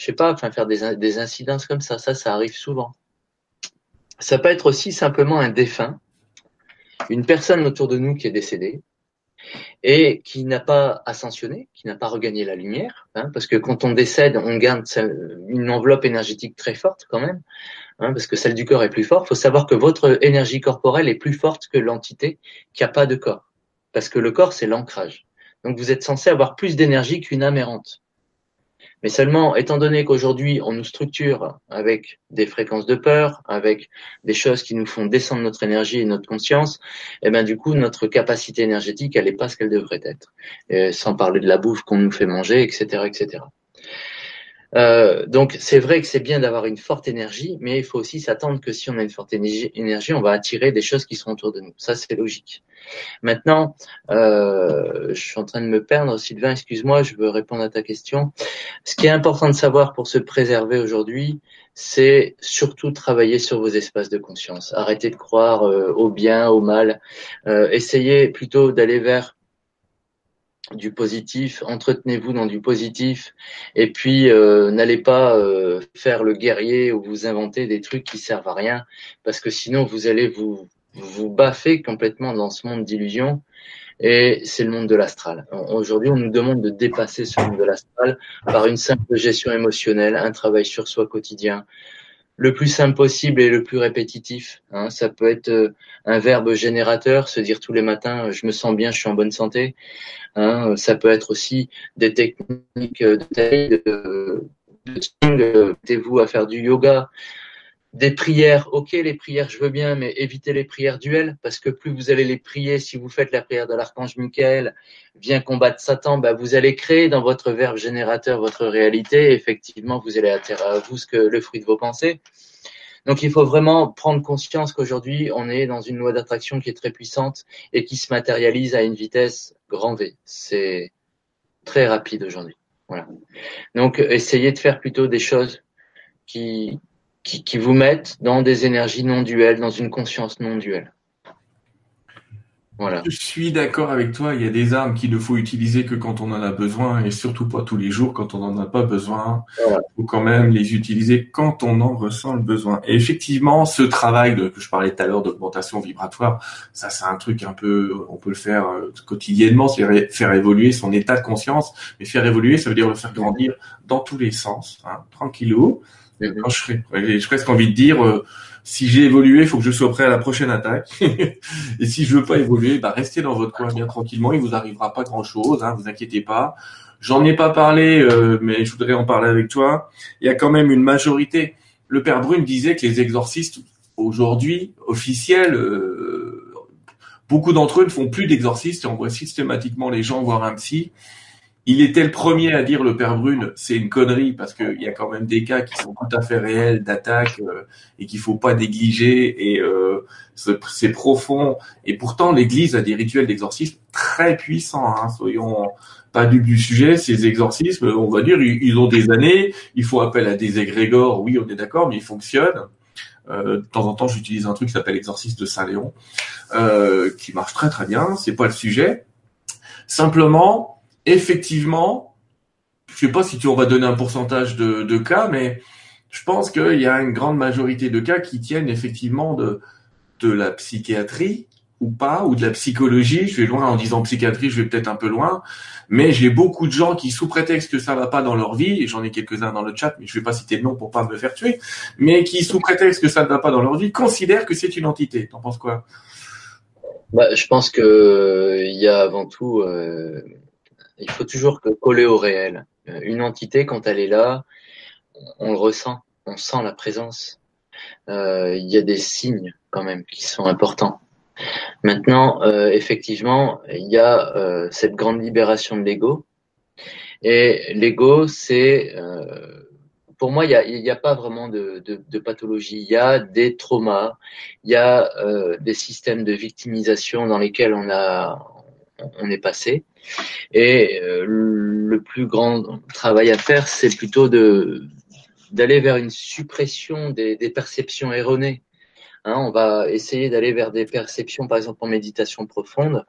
je sais pas, enfin faire des, incidences comme ça, ça, ça arrive souvent. Ça peut être aussi simplement un défunt, une personne autour de nous qui est décédée et qui n'a pas ascensionné, qui n'a pas regagné la lumière, hein, parce que quand on décède, on garde une enveloppe énergétique très forte quand même, hein, parce que celle du corps est plus forte. Il faut savoir que votre énergie corporelle est plus forte que l'entité qui n'a pas de corps, parce que le corps c'est l'ancrage. Donc vous êtes censé avoir plus d'énergie qu'une âme errante. Mais seulement, étant donné qu'aujourd'hui, on nous structure avec des fréquences de peur, avec des choses qui nous font descendre notre énergie et notre conscience, et eh ben du coup, notre capacité énergétique, elle n'est pas ce qu'elle devrait être. sans parler de la bouffe qu'on nous fait manger, etc., etc. Euh, donc c'est vrai que c'est bien d'avoir une forte énergie, mais il faut aussi s'attendre que si on a une forte énergie, on va attirer des choses qui sont autour de nous. Ça c'est logique. Maintenant, euh, je suis en train de me perdre. Sylvain, excuse-moi, je veux répondre à ta question. Ce qui est important de savoir pour se préserver aujourd'hui, c'est surtout travailler sur vos espaces de conscience. Arrêtez de croire euh, au bien, au mal. Euh, essayez plutôt d'aller vers du positif, entretenez-vous dans du positif, et puis euh, n'allez pas euh, faire le guerrier ou vous inventer des trucs qui servent à rien, parce que sinon vous allez vous vous baffer complètement dans ce monde d'illusions, et c'est le monde de l'astral. Aujourd'hui, on nous demande de dépasser ce monde de l'astral par une simple gestion émotionnelle, un travail sur soi quotidien, le plus simple possible et le plus répétitif. Hein. Ça peut être euh, un verbe générateur, se dire tous les matins euh, je me sens bien, je suis en bonne santé. Hein. Ça peut être aussi des techniques de taille, de, de, vous à faire du yoga, des prières, ok, les prières, je veux bien, mais évitez les prières duelles, parce que plus vous allez les prier, si vous faites la prière de l'archange Michael, viens combattre Satan, bah, vous allez créer dans votre verbe générateur votre réalité, et effectivement, vous allez attirer à vous ce que le fruit de vos pensées. Donc, il faut vraiment prendre conscience qu'aujourd'hui, on est dans une loi d'attraction qui est très puissante et qui se matérialise à une vitesse grand V. C'est très rapide aujourd'hui. Voilà. Donc, essayez de faire plutôt des choses qui, qui, qui vous mettent dans des énergies non duelles, dans une conscience non duelle. Voilà. Je suis d'accord avec toi. Il y a des armes qu'il ne faut utiliser que quand on en a besoin et surtout pas tous les jours quand on n'en a pas besoin. Il faut quand même les utiliser quand on en ressent le besoin. Et effectivement, ce travail de, que je parlais tout à l'heure d'augmentation vibratoire, ça c'est un truc un peu, on peut le faire euh, quotidiennement, c'est faire évoluer son état de conscience. Mais faire évoluer, ça veut dire le faire grandir dans tous les sens, hein, tranquillou. Quand je serai, j'ai presque envie de dire, euh, si j'ai évolué, il faut que je sois prêt à la prochaine attaque. (laughs) et si je veux pas évoluer, bah restez dans votre coin bien tranquillement. Il vous arrivera pas grand chose, hein, vous inquiétez pas. J'en ai pas parlé, euh, mais je voudrais en parler avec toi. Il y a quand même une majorité. Le père Brune disait que les exorcistes aujourd'hui officiels, euh, beaucoup d'entre eux ne font plus d'exorcistes et envoient systématiquement les gens voir un psy. Il était le premier à dire le père Brune, c'est une connerie parce qu'il y a quand même des cas qui sont tout à fait réels d'attaque euh, et qu'il faut pas négliger et euh, c'est profond. Et pourtant, l'Église a des rituels d'exorcisme très puissants. Hein, soyons pas du, du sujet. Ces exorcismes, on va dire, ils, ont des années. Il faut appel à des égrégores. Oui, on est d'accord, mais ils fonctionnent. Euh, de temps en temps, j'utilise un truc qui s'appelle exorcisme de Saint Léon, qui marche très très bien. C'est pas le sujet. Simplement, effectivement, je sais pas si tu on va donner un pourcentage de, de cas, mais je pense qu'il y a une grande majorité de cas qui tiennent effectivement de, de la psychiatrie ou pas, ou de la psychologie. Je vais loin en disant psychiatrie, je vais peut-être un peu loin, mais j'ai beaucoup de gens qui, sous prétexte que ça va pas dans leur vie, et j'en ai quelques-uns dans le chat, mais je vais pas citer le nom pour pas me faire tuer, mais qui, sous prétexte que ça ne va pas dans leur vie, considèrent que c'est une entité. T'en penses quoi? Bah, Je pense que il y a avant tout euh, il faut toujours coller au réel. Euh, une entité, quand elle est là, on le ressent, on sent la présence. Euh, il y a des signes quand même qui sont importants. Maintenant, euh, effectivement, il y a cette grande libération de l'ego. Et l'ego, c'est, pour moi, il n'y a, a, pas vraiment de, de, de, pathologie. Il y a des traumas, il y a des systèmes de victimisation dans lesquels on a, on est passé. Et euh, le plus grand travail à faire, c'est plutôt de d'aller vers une suppression des, des perceptions erronées. Hein, on va essayer d'aller vers des perceptions, par exemple en méditation profonde.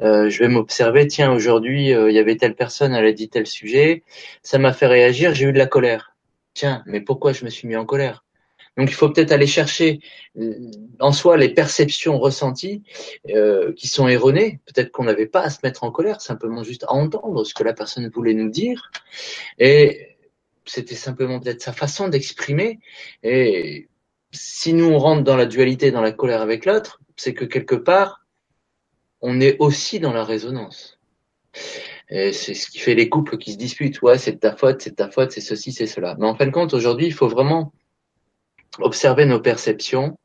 Euh, je vais m'observer, tiens, aujourd'hui, euh, il y avait telle personne, elle a dit tel sujet, ça m'a fait réagir, j'ai eu de la colère. Tiens, mais pourquoi je me suis mis en colère? Donc il faut peut-être aller chercher euh, en soi les perceptions ressenties euh, qui sont erronées. Peut-être qu'on n'avait pas à se mettre en colère, simplement juste à entendre ce que la personne voulait nous dire. Et c'était simplement peut-être sa façon d'exprimer. Et si nous on rentre dans la dualité, dans la colère avec l'autre, c'est que quelque part, on est aussi dans la résonance. Et c'est ce qui fait les couples qui se disputent. Ouais, c'est ta faute, c'est ta faute, c'est ceci, c'est cela. Mais en fin de compte, aujourd'hui, il faut vraiment observer nos perceptions,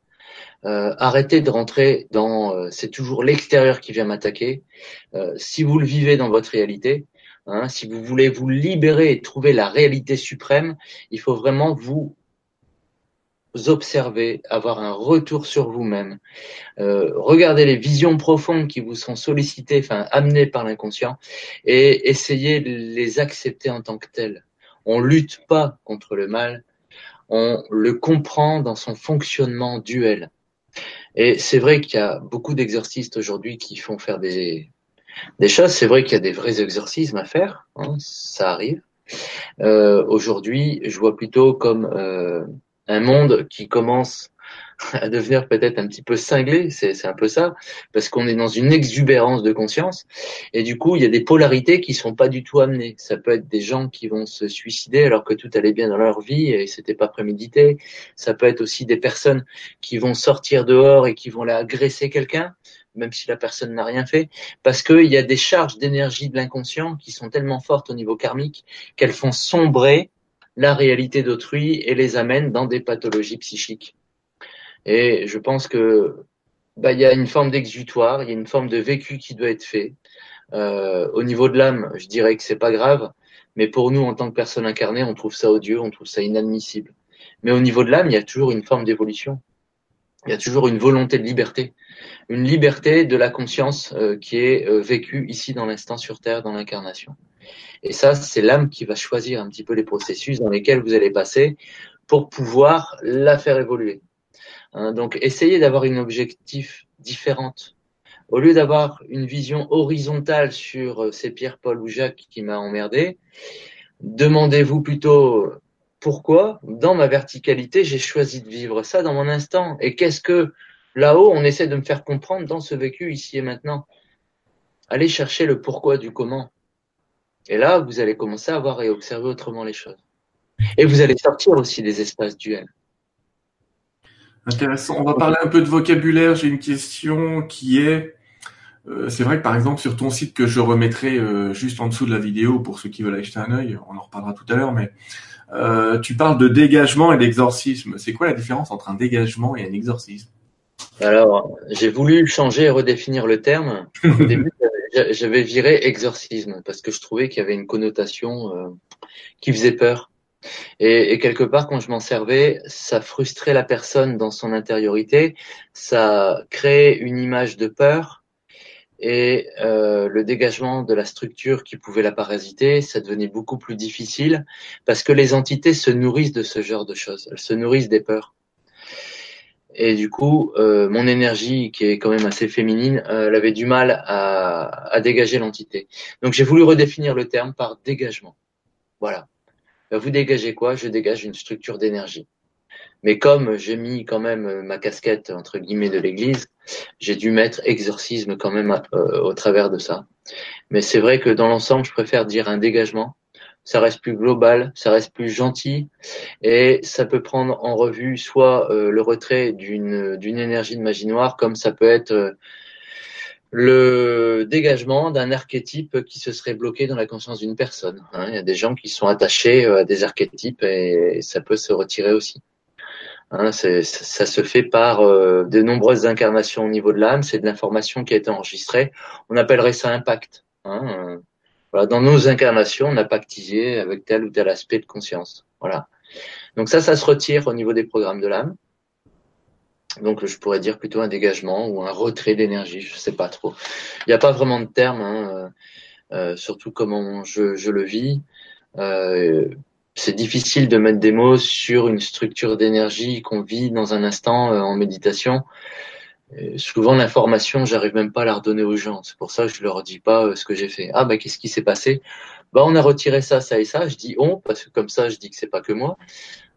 euh, arrêtez de rentrer dans euh, c'est toujours l'extérieur qui vient m'attaquer. Euh, si vous le vivez dans votre réalité, hein, si vous voulez vous libérer et trouver la réalité suprême, il faut vraiment vous observer, avoir un retour sur vous-même, euh, regarder les visions profondes qui vous sont sollicitées, enfin amenées par l'inconscient, et essayer de les accepter en tant que telles. On lutte pas contre le mal, on le comprend dans son fonctionnement duel. Et c'est vrai qu'il y a beaucoup d'exorcistes aujourd'hui qui font faire des, des choses. C'est vrai qu'il y a des vrais exorcismes à faire, hein, ça arrive. Euh, aujourd'hui, je vois plutôt comme euh, un monde qui commence à devenir peut-être un petit peu cinglé, c'est un peu ça, parce qu'on est dans une exubérance de conscience, et du coup, il y a des polarités qui sont pas du tout amenées. Ça peut être des gens qui vont se suicider alors que tout allait bien dans leur vie et c'était pas prémédité. Ça peut être aussi des personnes qui vont sortir dehors et qui vont aller agresser quelqu'un, même si la personne n'a rien fait, parce qu'il y a des charges d'énergie de l'inconscient qui sont tellement fortes au niveau karmique qu'elles font sombrer la réalité d'autrui et les amènent dans des pathologies psychiques. Et je pense que bah, il y a une forme d'exutoire, il y a une forme de vécu qui doit être fait. Euh, au niveau de l'âme, je dirais que c'est pas grave, mais pour nous, en tant que personne incarnée, on trouve ça odieux, on trouve ça inadmissible. Mais au niveau de l'âme, il y a toujours une forme d'évolution. Il y a toujours une volonté de liberté, une liberté de la conscience euh, qui est euh, vécue ici dans l'instant sur Terre, dans l'incarnation. Et ça, c'est l'âme qui va choisir un petit peu les processus dans lesquels vous allez passer pour pouvoir la faire évoluer. Hein, donc, essayez d'avoir une objectif différente. Au lieu d'avoir une vision horizontale sur euh, ces Pierre, Paul ou Jacques qui m'a emmerdé, demandez-vous plutôt pourquoi, dans ma verticalité, j'ai choisi de vivre ça dans mon instant. Et qu'est-ce que là-haut, on essaie de me faire comprendre dans ce vécu ici et maintenant? Allez chercher le pourquoi du comment. Et là, vous allez commencer à voir et observer autrement les choses. Et vous allez sortir aussi des espaces duels. Intéressant. On va parler un peu de vocabulaire. J'ai une question qui est, euh, c'est vrai que par exemple sur ton site que je remettrai euh, juste en dessous de la vidéo pour ceux qui veulent acheter un œil, on en reparlera tout à l'heure, mais euh, tu parles de dégagement et d'exorcisme. C'est quoi la différence entre un dégagement et un exorcisme? Alors, j'ai voulu changer et redéfinir le terme. Au (laughs) début, j'avais viré exorcisme parce que je trouvais qu'il y avait une connotation qui faisait peur. Et, quelque part, quand je m'en servais, ça frustrait la personne dans son intériorité, ça créait une image de peur et euh, le dégagement de la structure qui pouvait la parasiter, ça devenait beaucoup plus difficile parce que les entités se nourrissent de ce genre de choses, elles se nourrissent des peurs. Et du coup, euh, mon énergie, qui est quand même assez féminine, euh, elle avait du mal à dégager l'entité. Donc j'ai voulu redéfinir le terme par dégagement. Voilà. Vous dégagez quoi Je dégage une structure d'énergie. Mais comme j'ai mis quand même euh, ma casquette entre guillemets de l'Église, j'ai dû mettre exorcisme quand même euh, au travers de ça. Mais c'est vrai que dans l'ensemble, je préfère dire un dégagement. Ça reste plus global, ça reste plus gentil, et ça peut prendre en revue soit euh, le retrait d'une d'une énergie de magie noire, comme ça peut être le dégagement d'un archétype qui se serait bloqué dans la conscience d'une personne. Hein. Il y a des gens qui sont attachés euh, à des archétypes et ça peut se retirer aussi. Hein, ça se fait par euh, de nombreuses incarnations au niveau de l'âme. C'est de l'information qui a été enregistrée. On appellerait ça impact. Hein. Voilà, dans nos incarnations, on a pactisé avec tel ou tel aspect de conscience. Voilà. Donc ça, ça se retire au niveau des programmes de l'âme. Donc je pourrais dire plutôt un dégagement ou un retrait d'énergie, je sais pas trop. Il n'y a pas vraiment de terme, hein, euh, euh, surtout comment je, le vis. Euh, c'est difficile de mettre des mots sur une structure d'énergie qu'on vit dans un instant euh, en méditation. Souvent l'information, j'arrive même pas à la redonner aux gens. C'est pour ça que je leur dis pas ce que j'ai fait. Ah bah qu'est-ce qui s'est passé? Bah on a retiré ça, ça et ça. Je dis on parce que comme ça je dis que c'est pas que moi.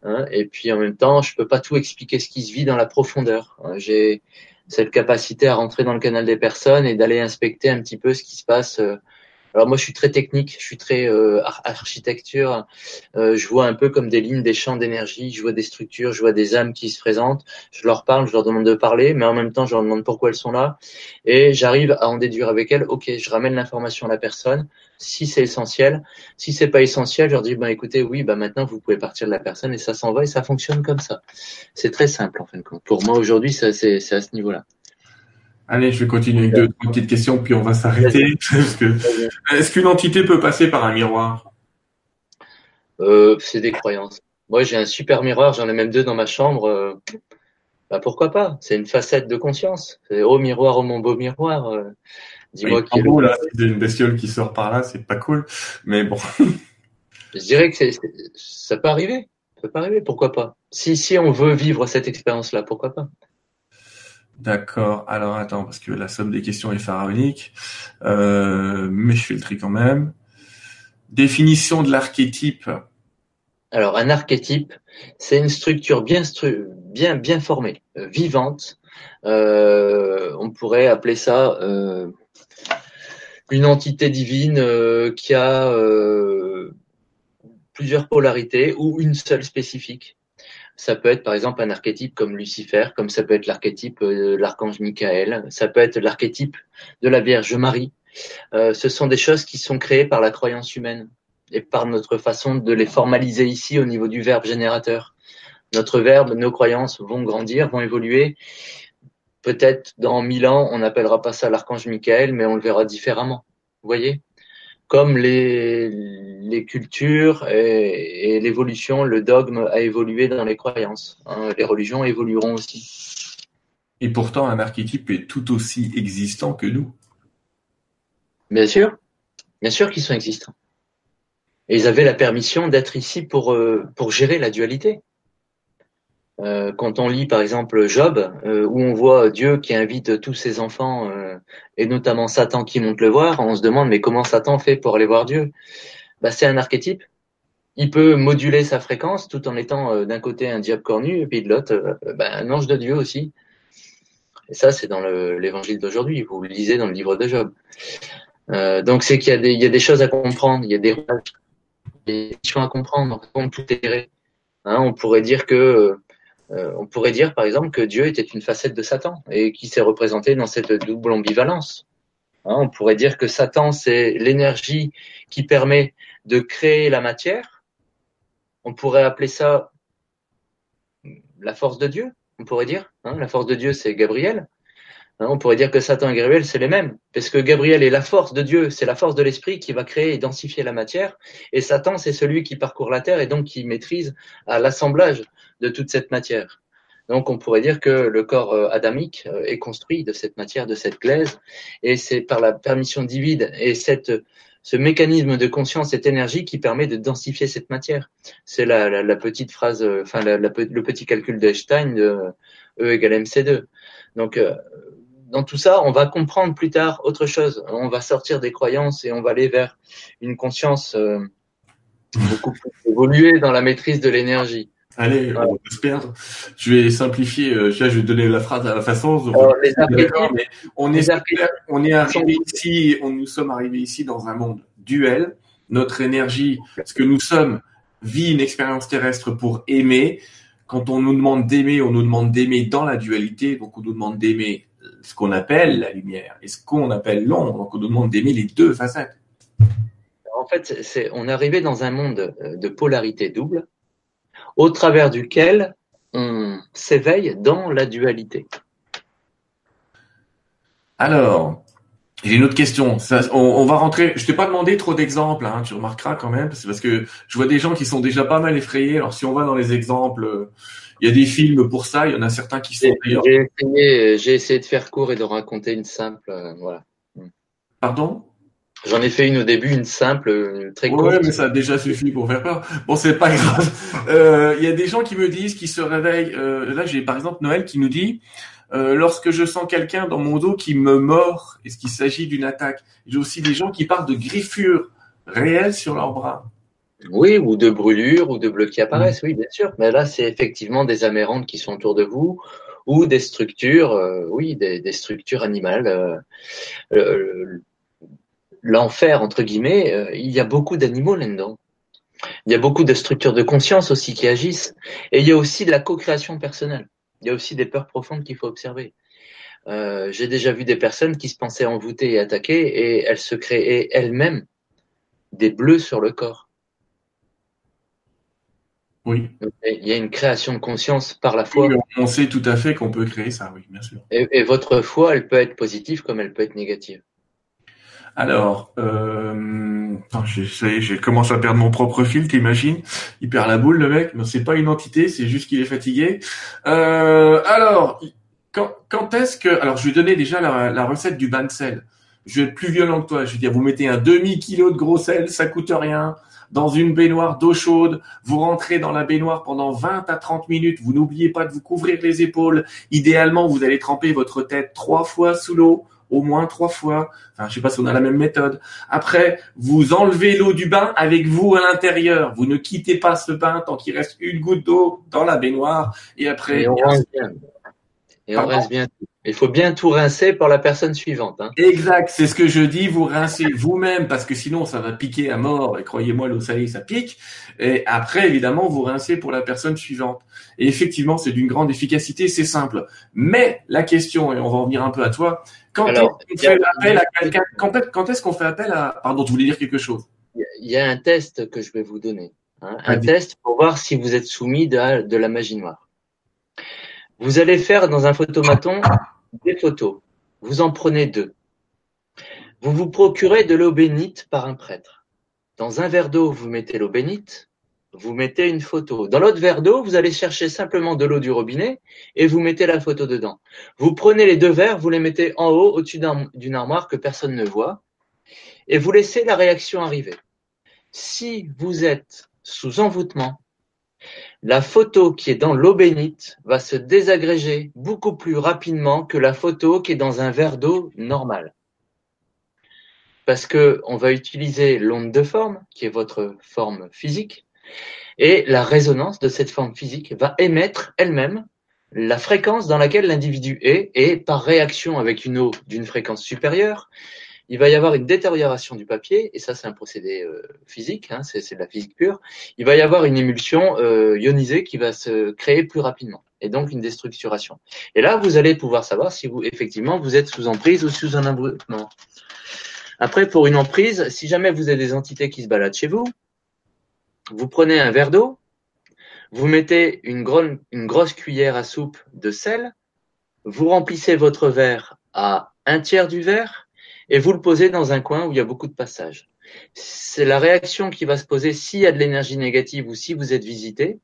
Hein, et puis en même temps, je peux pas tout expliquer ce qui se vit dans la profondeur. Hein. J'ai cette capacité à rentrer dans le canal des personnes et d'aller inspecter un petit peu ce qui se passe euh, alors moi, je suis très technique, je suis très euh, architecture. Euh, je vois un peu comme des lignes, des champs d'énergie. Je vois des structures, je vois des âmes qui se présentent. Je leur parle, je leur demande de parler, mais en même temps, je leur demande pourquoi elles sont là. Et j'arrive à en déduire avec elles. Ok, je ramène l'information à la personne. Si c'est essentiel, si c'est pas essentiel, je leur dis bah écoutez, oui, bah maintenant vous pouvez partir de la personne et ça s'en va et ça fonctionne comme ça. C'est très simple en fin de compte. Pour moi aujourd'hui, c'est à ce niveau-là. Allez, je vais continuer avec deux, trois petites questions, puis on va s'arrêter. (laughs) Est-ce qu'une entité peut passer par un miroir? Euh, C'est des croyances. Moi, j'ai un super miroir, j'en ai même deux dans ma chambre. Euh, bah, pourquoi pas? C'est une facette de conscience. C'est oh miroir, oh mon beau miroir. Dis-moi qui. Là, c'est une bestiole qui sort par là, c'est pas cool. Mais bon. Je dirais que ça peut arriver. Ça peut pas arriver. Pourquoi pas? Si si on veut vivre cette expérience-là, pourquoi pas? D'accord. Alors attends, parce que la somme des questions est pharaonique, euh, mais je fais le tri quand même. Définition de l'archétype. Alors, un archétype, c'est une structure bien, bien, bien formée, euh, vivante. Euh, on pourrait appeler ça euh, une entité divine qui a plusieurs polarités ou une seule spécifique. Ça peut être par exemple un archétype comme Lucifer, comme ça peut être l'archétype de l'archange Michael, ça peut être l'archétype de la Vierge Marie. ce sont des choses qui sont créées par la croyance humaine et par notre façon de les formaliser ici au niveau du verbe générateur. Notre verbe, nos croyances vont grandir, vont évoluer. Peut-être dans mille ans, on n'appellera pas ça l'archange Michael, mais on le verra différemment. Vous voyez? Comme les, les cultures et, l'évolution, le dogme a évolué dans les croyances. Hein, les religions évolueront aussi. Et pourtant, un archétype est tout aussi existant que nous. Bien sûr. Bien sûr qu'ils sont existants. Et ils avaient la permission d'être ici pour, euh, pour gérer la dualité. Euh, quand on lit par exemple Job, euh, où on voit Dieu qui invite tous ses enfants, et notamment Satan qui monte le voir, on se demande mais comment Satan fait pour aller voir Dieu? Bah, C'est un archétype. Il peut moduler sa fréquence tout en étant d'un côté un diable cornu et puis de l'autre bah, un ange de Dieu aussi. Et ça c'est dans l'évangile d'aujourd'hui, vous le lisez dans le livre de Job. donc c'est qu'il y, y, a des choses à comprendre, il y a des des à comprendre, hein, on pourrait dire que euh, on pourrait dire par exemple que Dieu était une facette de Satan et qui s'est représenté dans cette double ambivalence. Hein, on pourrait dire que Satan c'est l'énergie qui permet de créer la matière. On pourrait appeler ça la force de Dieu. On pourrait dire, hein, la force de Dieu c'est Gabriel. Hein, on pourrait dire que Satan et Gabriel, c'est les mêmes, parce que Gabriel est la force de Dieu, c'est la force de l'esprit qui va créer et densifier la matière, et Satan, c'est celui qui parcourt la terre et donc qui maîtrise l'assemblage de toute cette matière. Donc on pourrait dire que le corps euh, adamique euh, est construit de cette matière, de cette glaise, et c'est par la permission divine et cette, ce mécanisme de conscience, cette énergie qui permet de densifier cette matière. C'est la, petite phrase, euh, enfin le petit calcul d'Einstein de E égale MC2. Donc dans tout ça, on va comprendre plus tard autre chose. On va sortir des croyances et on va aller vers une conscience euh, beaucoup plus évoluée dans la maîtrise de l'énergie. Allez, on va se perdre. Je vais simplifier. Euh, je vais donner la phrase à la façon. les mais on est, on est arrivé ici, on, nous sommes arrivés ici dans un monde duel. Notre énergie, ce que nous sommes, vit une expérience terrestre pour aimer. Quand on nous demande d'aimer, on nous demande d'aimer dans la dualité. Donc on nous demande d'aimer ce qu'on appelle la lumière et ce qu'on appelle l'ombre. Donc on nous demande d'aimer les deux facettes. En fait, c'est, on est arrivé dans un monde euh, de polarité double, au travers duquel on s'éveille dans la dualité. Alors, j'ai une autre question. on, va rentrer. Je t'ai pas demandé trop d'exemples, hein, tu remarqueras quand même, c'est parce que je vois des gens qui sont déjà pas mal effrayés. Alors si on va dans les exemples, il y a des films pour ça. Il y en a certains qui sont d'ailleurs. J'ai essayé, de faire court et de raconter une simple, euh, voilà. Pardon? J'en ai fait une au début, une simple, très courte. Ouais, mais ça a déjà suffi pour faire peur. Bon, c'est pas grave. (laughs) Euh, il y a des gens qui me disent, qui se réveillent. Euh, là, j'ai par exemple Noël qui nous dit lorsque je sens quelqu'un dans mon dos qui me mord, est-ce qu'il s'agit d'une attaque? J'ai aussi des gens qui parlent de griffures réelles sur leurs bras. Oui, ou de brûlures ou de bleus qui apparaissent, oui, bien sûr. Mais là, c'est effectivement des amérantes qui sont autour de vous ou des structures, euh, oui, des, structures animales. Euh, euh, l'enfer, entre guillemets, il y a beaucoup d'animaux là-dedans. Il y a beaucoup de structures de conscience aussi qui agissent. Et il y a aussi de la co-création personnelle. Il y a aussi des peurs profondes qu'il faut observer. J'ai déjà vu des personnes qui se pensaient envoûtées et attaquées et elles se créaient elles-mêmes des bleus sur le corps. Oui. Il y a une création de conscience par la foi. on sait tout à fait qu'on peut créer ça, oui, bien sûr. Et, votre foi, elle peut être positive comme elle peut être négative. Alors, euh, j'ai commencé à perdre mon propre fil, t'imagines? Il perd la boule, le mec. Mais c'est pas une entité, c'est juste qu'il est fatigué. Euh, alors, quand, est-ce que... Alors, je vais donner déjà la, recette du bain de sel. Je vais être plus violent que toi. Je vais dire, vous mettez un demi-kilo de gros sel, ça coûte rien dans une baignoire d'eau chaude, vous rentrez dans la baignoire pendant 20 à 30 minutes, vous n'oubliez pas de vous couvrir les épaules. Idéalement, vous allez tremper votre tête trois fois sous l'eau, au moins trois fois. Enfin, je sais pas si on a la même méthode. Après, vous enlevez l'eau du bain avec vous à l'intérieur. Vous ne quittez pas ce bain tant qu'il reste une goutte d'eau dans la baignoire. Et après, et on, reste Et on reste bien. Il faut bien tout rincer par la personne suivante. Hein. Exact, c'est ce que je dis. Vous rincez vous-même parce que sinon ça va piquer à mort. Et croyez-moi, l'eau salée ça pique. Et après, évidemment, vous rincez pour la personne suivante. Et effectivement, c'est d'une grande efficacité, c'est simple. Mais la question, et on va revenir un peu à toi, quand est-ce qu'on fait appel à quelqu'un Quand est-ce qu'on fait appel à Pardon, tu voulais dire quelque chose? Il y a un test que je vais vous donner. Hein, un test pour voir si vous êtes soumis de, de la magie noire. Vous allez faire dans un photomaton des photos. Vous en prenez deux. Vous vous procurez de l'eau bénite par un prêtre. Dans un verre d'eau, vous mettez l'eau bénite, vous mettez une photo. Dans l'autre verre d'eau, vous allez chercher simplement de l'eau du robinet et vous mettez la photo dedans. Vous prenez les deux verres, vous les mettez en haut, au-dessus d'une armoire que personne ne voit, et vous laissez la réaction arriver. Si vous êtes sous envoûtement, la photo qui est dans l'eau bénite va se désagréger beaucoup plus rapidement que la photo qui est dans un verre d'eau normal. Parce que on va utiliser l'onde de forme, qui est votre forme physique, et la résonance de cette forme physique va émettre elle-même la fréquence dans laquelle l'individu est, et par réaction avec une eau d'une fréquence supérieure, il va y avoir une détérioration du papier, et ça c'est un procédé euh, physique, hein, c'est de la physique pure, il va y avoir une émulsion euh, ionisée qui va se créer plus rapidement, et donc une déstructuration. Et là, vous allez pouvoir savoir si vous effectivement vous êtes sous emprise ou sous un abreutement. Après, pour une emprise, si jamais vous avez des entités qui se baladent chez vous, vous prenez un verre d'eau, vous mettez une, une grosse cuillère à soupe de sel, vous remplissez votre verre à un tiers du verre, et vous le posez dans un coin où il y a beaucoup de passages. C'est la réaction qui va se poser s'il y a de l'énergie négative ou si vous êtes visité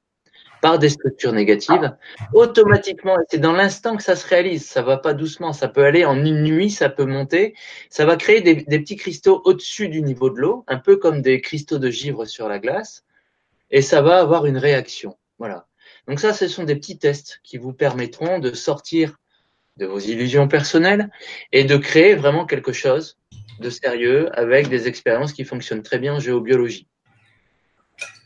par des structures négatives, automatiquement, c'est dans l'instant que ça se réalise, ça va pas doucement, ça peut aller en une nuit, ça peut monter, ça va créer des, des petits cristaux au-dessus du niveau de l'eau, un peu comme des cristaux de givre sur la glace, et ça va avoir une réaction. Voilà. Donc ça, ce sont des petits tests qui vous permettront de sortir de vos illusions personnelles et de créer vraiment quelque chose de sérieux avec des expériences qui fonctionnent très bien en géobiologie.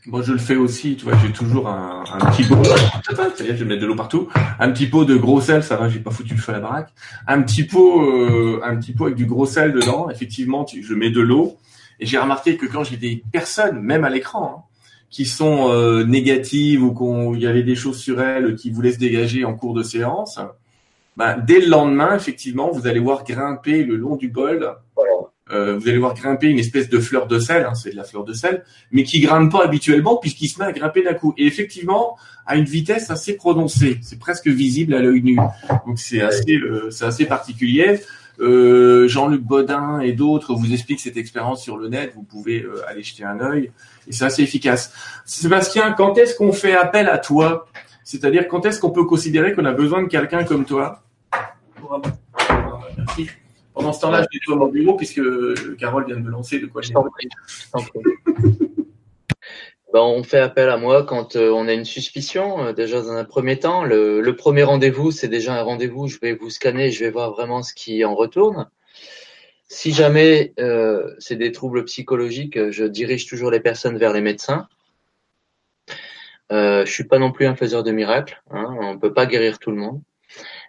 Moi, je le fais aussi, tu vois, j'ai toujours un, petit pot, (laughs) je vais de l'eau partout, un petit pot de gros sel, ça va, j'ai pas foutu le feu à la baraque, un petit pot, euh, un petit pot avec du gros sel dedans, effectivement, je mets de l'eau, et j'ai remarqué que quand j'ai des personnes, même à l'écran, hein, qui sont euh, négatives ou qu'il y avait des choses sur elles qui voulaient se dégager en cours de séance, bah, dès le lendemain, effectivement, vous allez voir grimper le long du bol. Euh, vous allez voir grimper une espèce de fleur de sel, hein, c'est de la fleur de sel, mais qui grimpe pas habituellement puisqu'il se met à grimper d'un coup. Et effectivement, à une vitesse assez prononcée, c'est presque visible à l'œil nu. Donc c'est assez, euh, c'est assez particulier. Euh, Jean-Luc Bodin et d'autres vous expliquent cette expérience sur le net. Vous pouvez euh, aller jeter un œil et c'est assez efficace. Sébastien, quand est-ce qu'on fait appel à toi? C'est-à-dire quand est-ce qu'on peut considérer qu'on a besoin de quelqu'un comme toi? Merci. Pendant ce temps-là, je nettoie mon bureau puisque Carole vient de me lancer de quoi je (laughs) ben, on fait appel à moi quand euh, on a une suspicion. Euh, déjà dans un premier temps, le, premier rendez-vous, c'est déjà un rendez-vous. Je vais vous scanner, je vais voir vraiment ce qui en retourne. Si jamais euh, c'est des troubles psychologiques, je dirige toujours les personnes vers les médecins. Euh, je suis pas non plus un faiseur de miracles. Hein, on peut pas guérir tout le monde.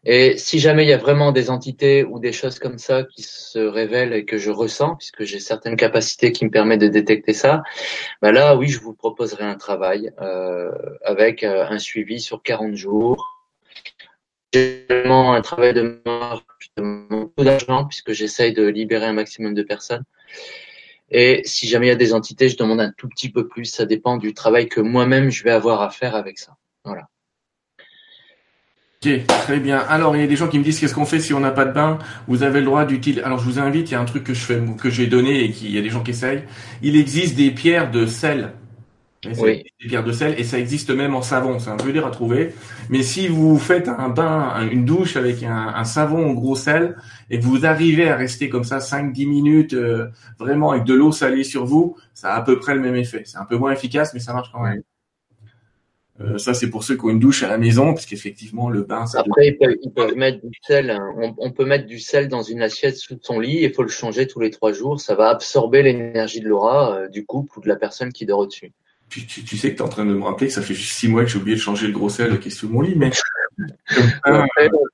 Et si jamais il y a vraiment des entités ou des choses comme ça qui se révèlent et que je ressens, puisque j'ai certaines capacités qui me permettent de détecter ça, bah là, oui, je vous proposerai un travail euh, avec euh, un suivi sur 40 jours. Généralement, un travail de beaucoup d'argent, puisque j'essaye de libérer un maximum de personnes. Et si jamais il y a des entités, je demande un tout petit peu plus. Ça dépend du travail que moi-même je vais avoir à faire avec ça. Voilà. Ok, très bien. Alors, il y a des gens qui me disent qu'est-ce qu'on fait si on n'a pas de bain? Vous avez le droit d'utiliser. Alors, je vous invite. Il y a un truc que je fais, que j'ai donné et qu'il y a des gens qui essayent. Il existe des pierres de sel. Oui. Des pierres de sel et ça existe même en savon. C'est un peu dur à trouver. Mais si vous faites un bain, une douche avec un, savon au gros sel et que vous arrivez à rester comme ça 5-10 minutes euh, vraiment avec de l'eau salée sur vous, ça a à peu près le même effet. C'est un peu moins efficace, mais ça marche quand même. Euh, ça, c'est pour ceux qui ont une douche à la maison, parce qu'effectivement, le bain. Ça Après, ils peuvent, mettre du sel. Hein. On, peut mettre du sel dans une assiette sous son lit. Il faut le changer tous les trois jours. Ça va absorber l'énergie de l'aura euh, du couple ou de la personne qui dort au-dessus. Tu, tu, sais que tu es en train de me rappeler que ça fait six mois que j'ai oublié de changer le gros sel qui est sous mon lit, mais. (laughs) on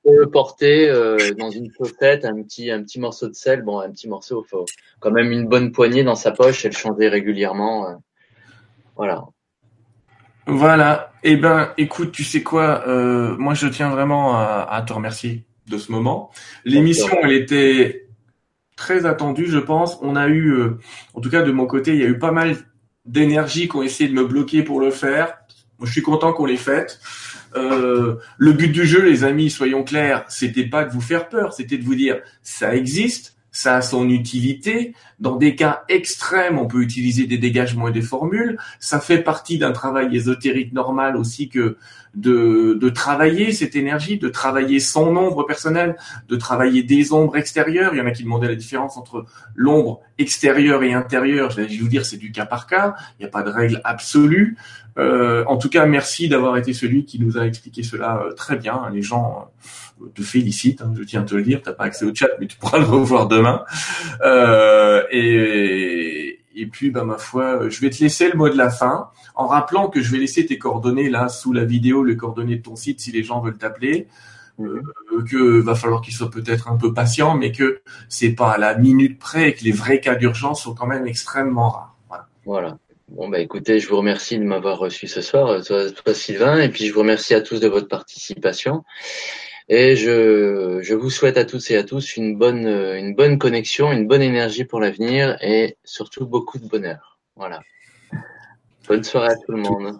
peut porter euh, dans une chaussette un petit un petit morceau de sel. Bon, un petit morceau, faut quand même une bonne poignée dans sa poche et le changer régulièrement. voilà. Voilà. Eh ben, écoute, tu sais quoi euh, Moi, je tiens vraiment à, te remercier de ce moment. L'émission, elle était très attendue, je pense. On a eu, euh, en tout cas de mon côté, il y a eu pas mal d'énergie qui ont essayé de me bloquer pour le faire. Moi, je suis content qu'on l'ait faite. Euh, le but du jeu, les amis, soyons clairs, c'était pas de vous faire peur, c'était de vous dire ça existe, ça a son utilité. Dans des cas extrêmes, on peut utiliser des dégagements et des formules. Ça fait partie d'un travail ésotérique normal aussi que de, de travailler cette énergie, de travailler son ombre personnelle, de travailler des ombres extérieures. Il y en a qui demandaient la différence entre l'ombre extérieure et intérieure. Je vais vous dire, c'est du cas par cas. Il n'y a pas de règle absolue. Euh, en tout cas, merci d'avoir été celui qui nous a expliqué cela euh, très bien. Les gens te félicite, hein, je tiens à te le dire, t'as pas accès au chat, mais tu pourras le revoir demain. Euh, et, et puis, bah, ma foi, je vais te laisser le mot de la fin, en rappelant que je vais laisser tes coordonnées là sous la vidéo, les coordonnées de ton site si les gens veulent t'appeler. Euh, que va falloir qu'ils soient peut-être un peu patients, mais que c'est pas à la minute près et que les vrais cas d'urgence sont quand même extrêmement rares. Voilà. voilà. Bon bah écoutez, je vous remercie de m'avoir reçu ce soir, toi, toi Sylvain, et puis je vous remercie à tous de votre participation. Et je, je vous souhaite à toutes et à tous une bonne, une bonne connexion, une bonne énergie pour l'avenir et surtout beaucoup de bonheur. Voilà. Bonne soirée à tout le monde.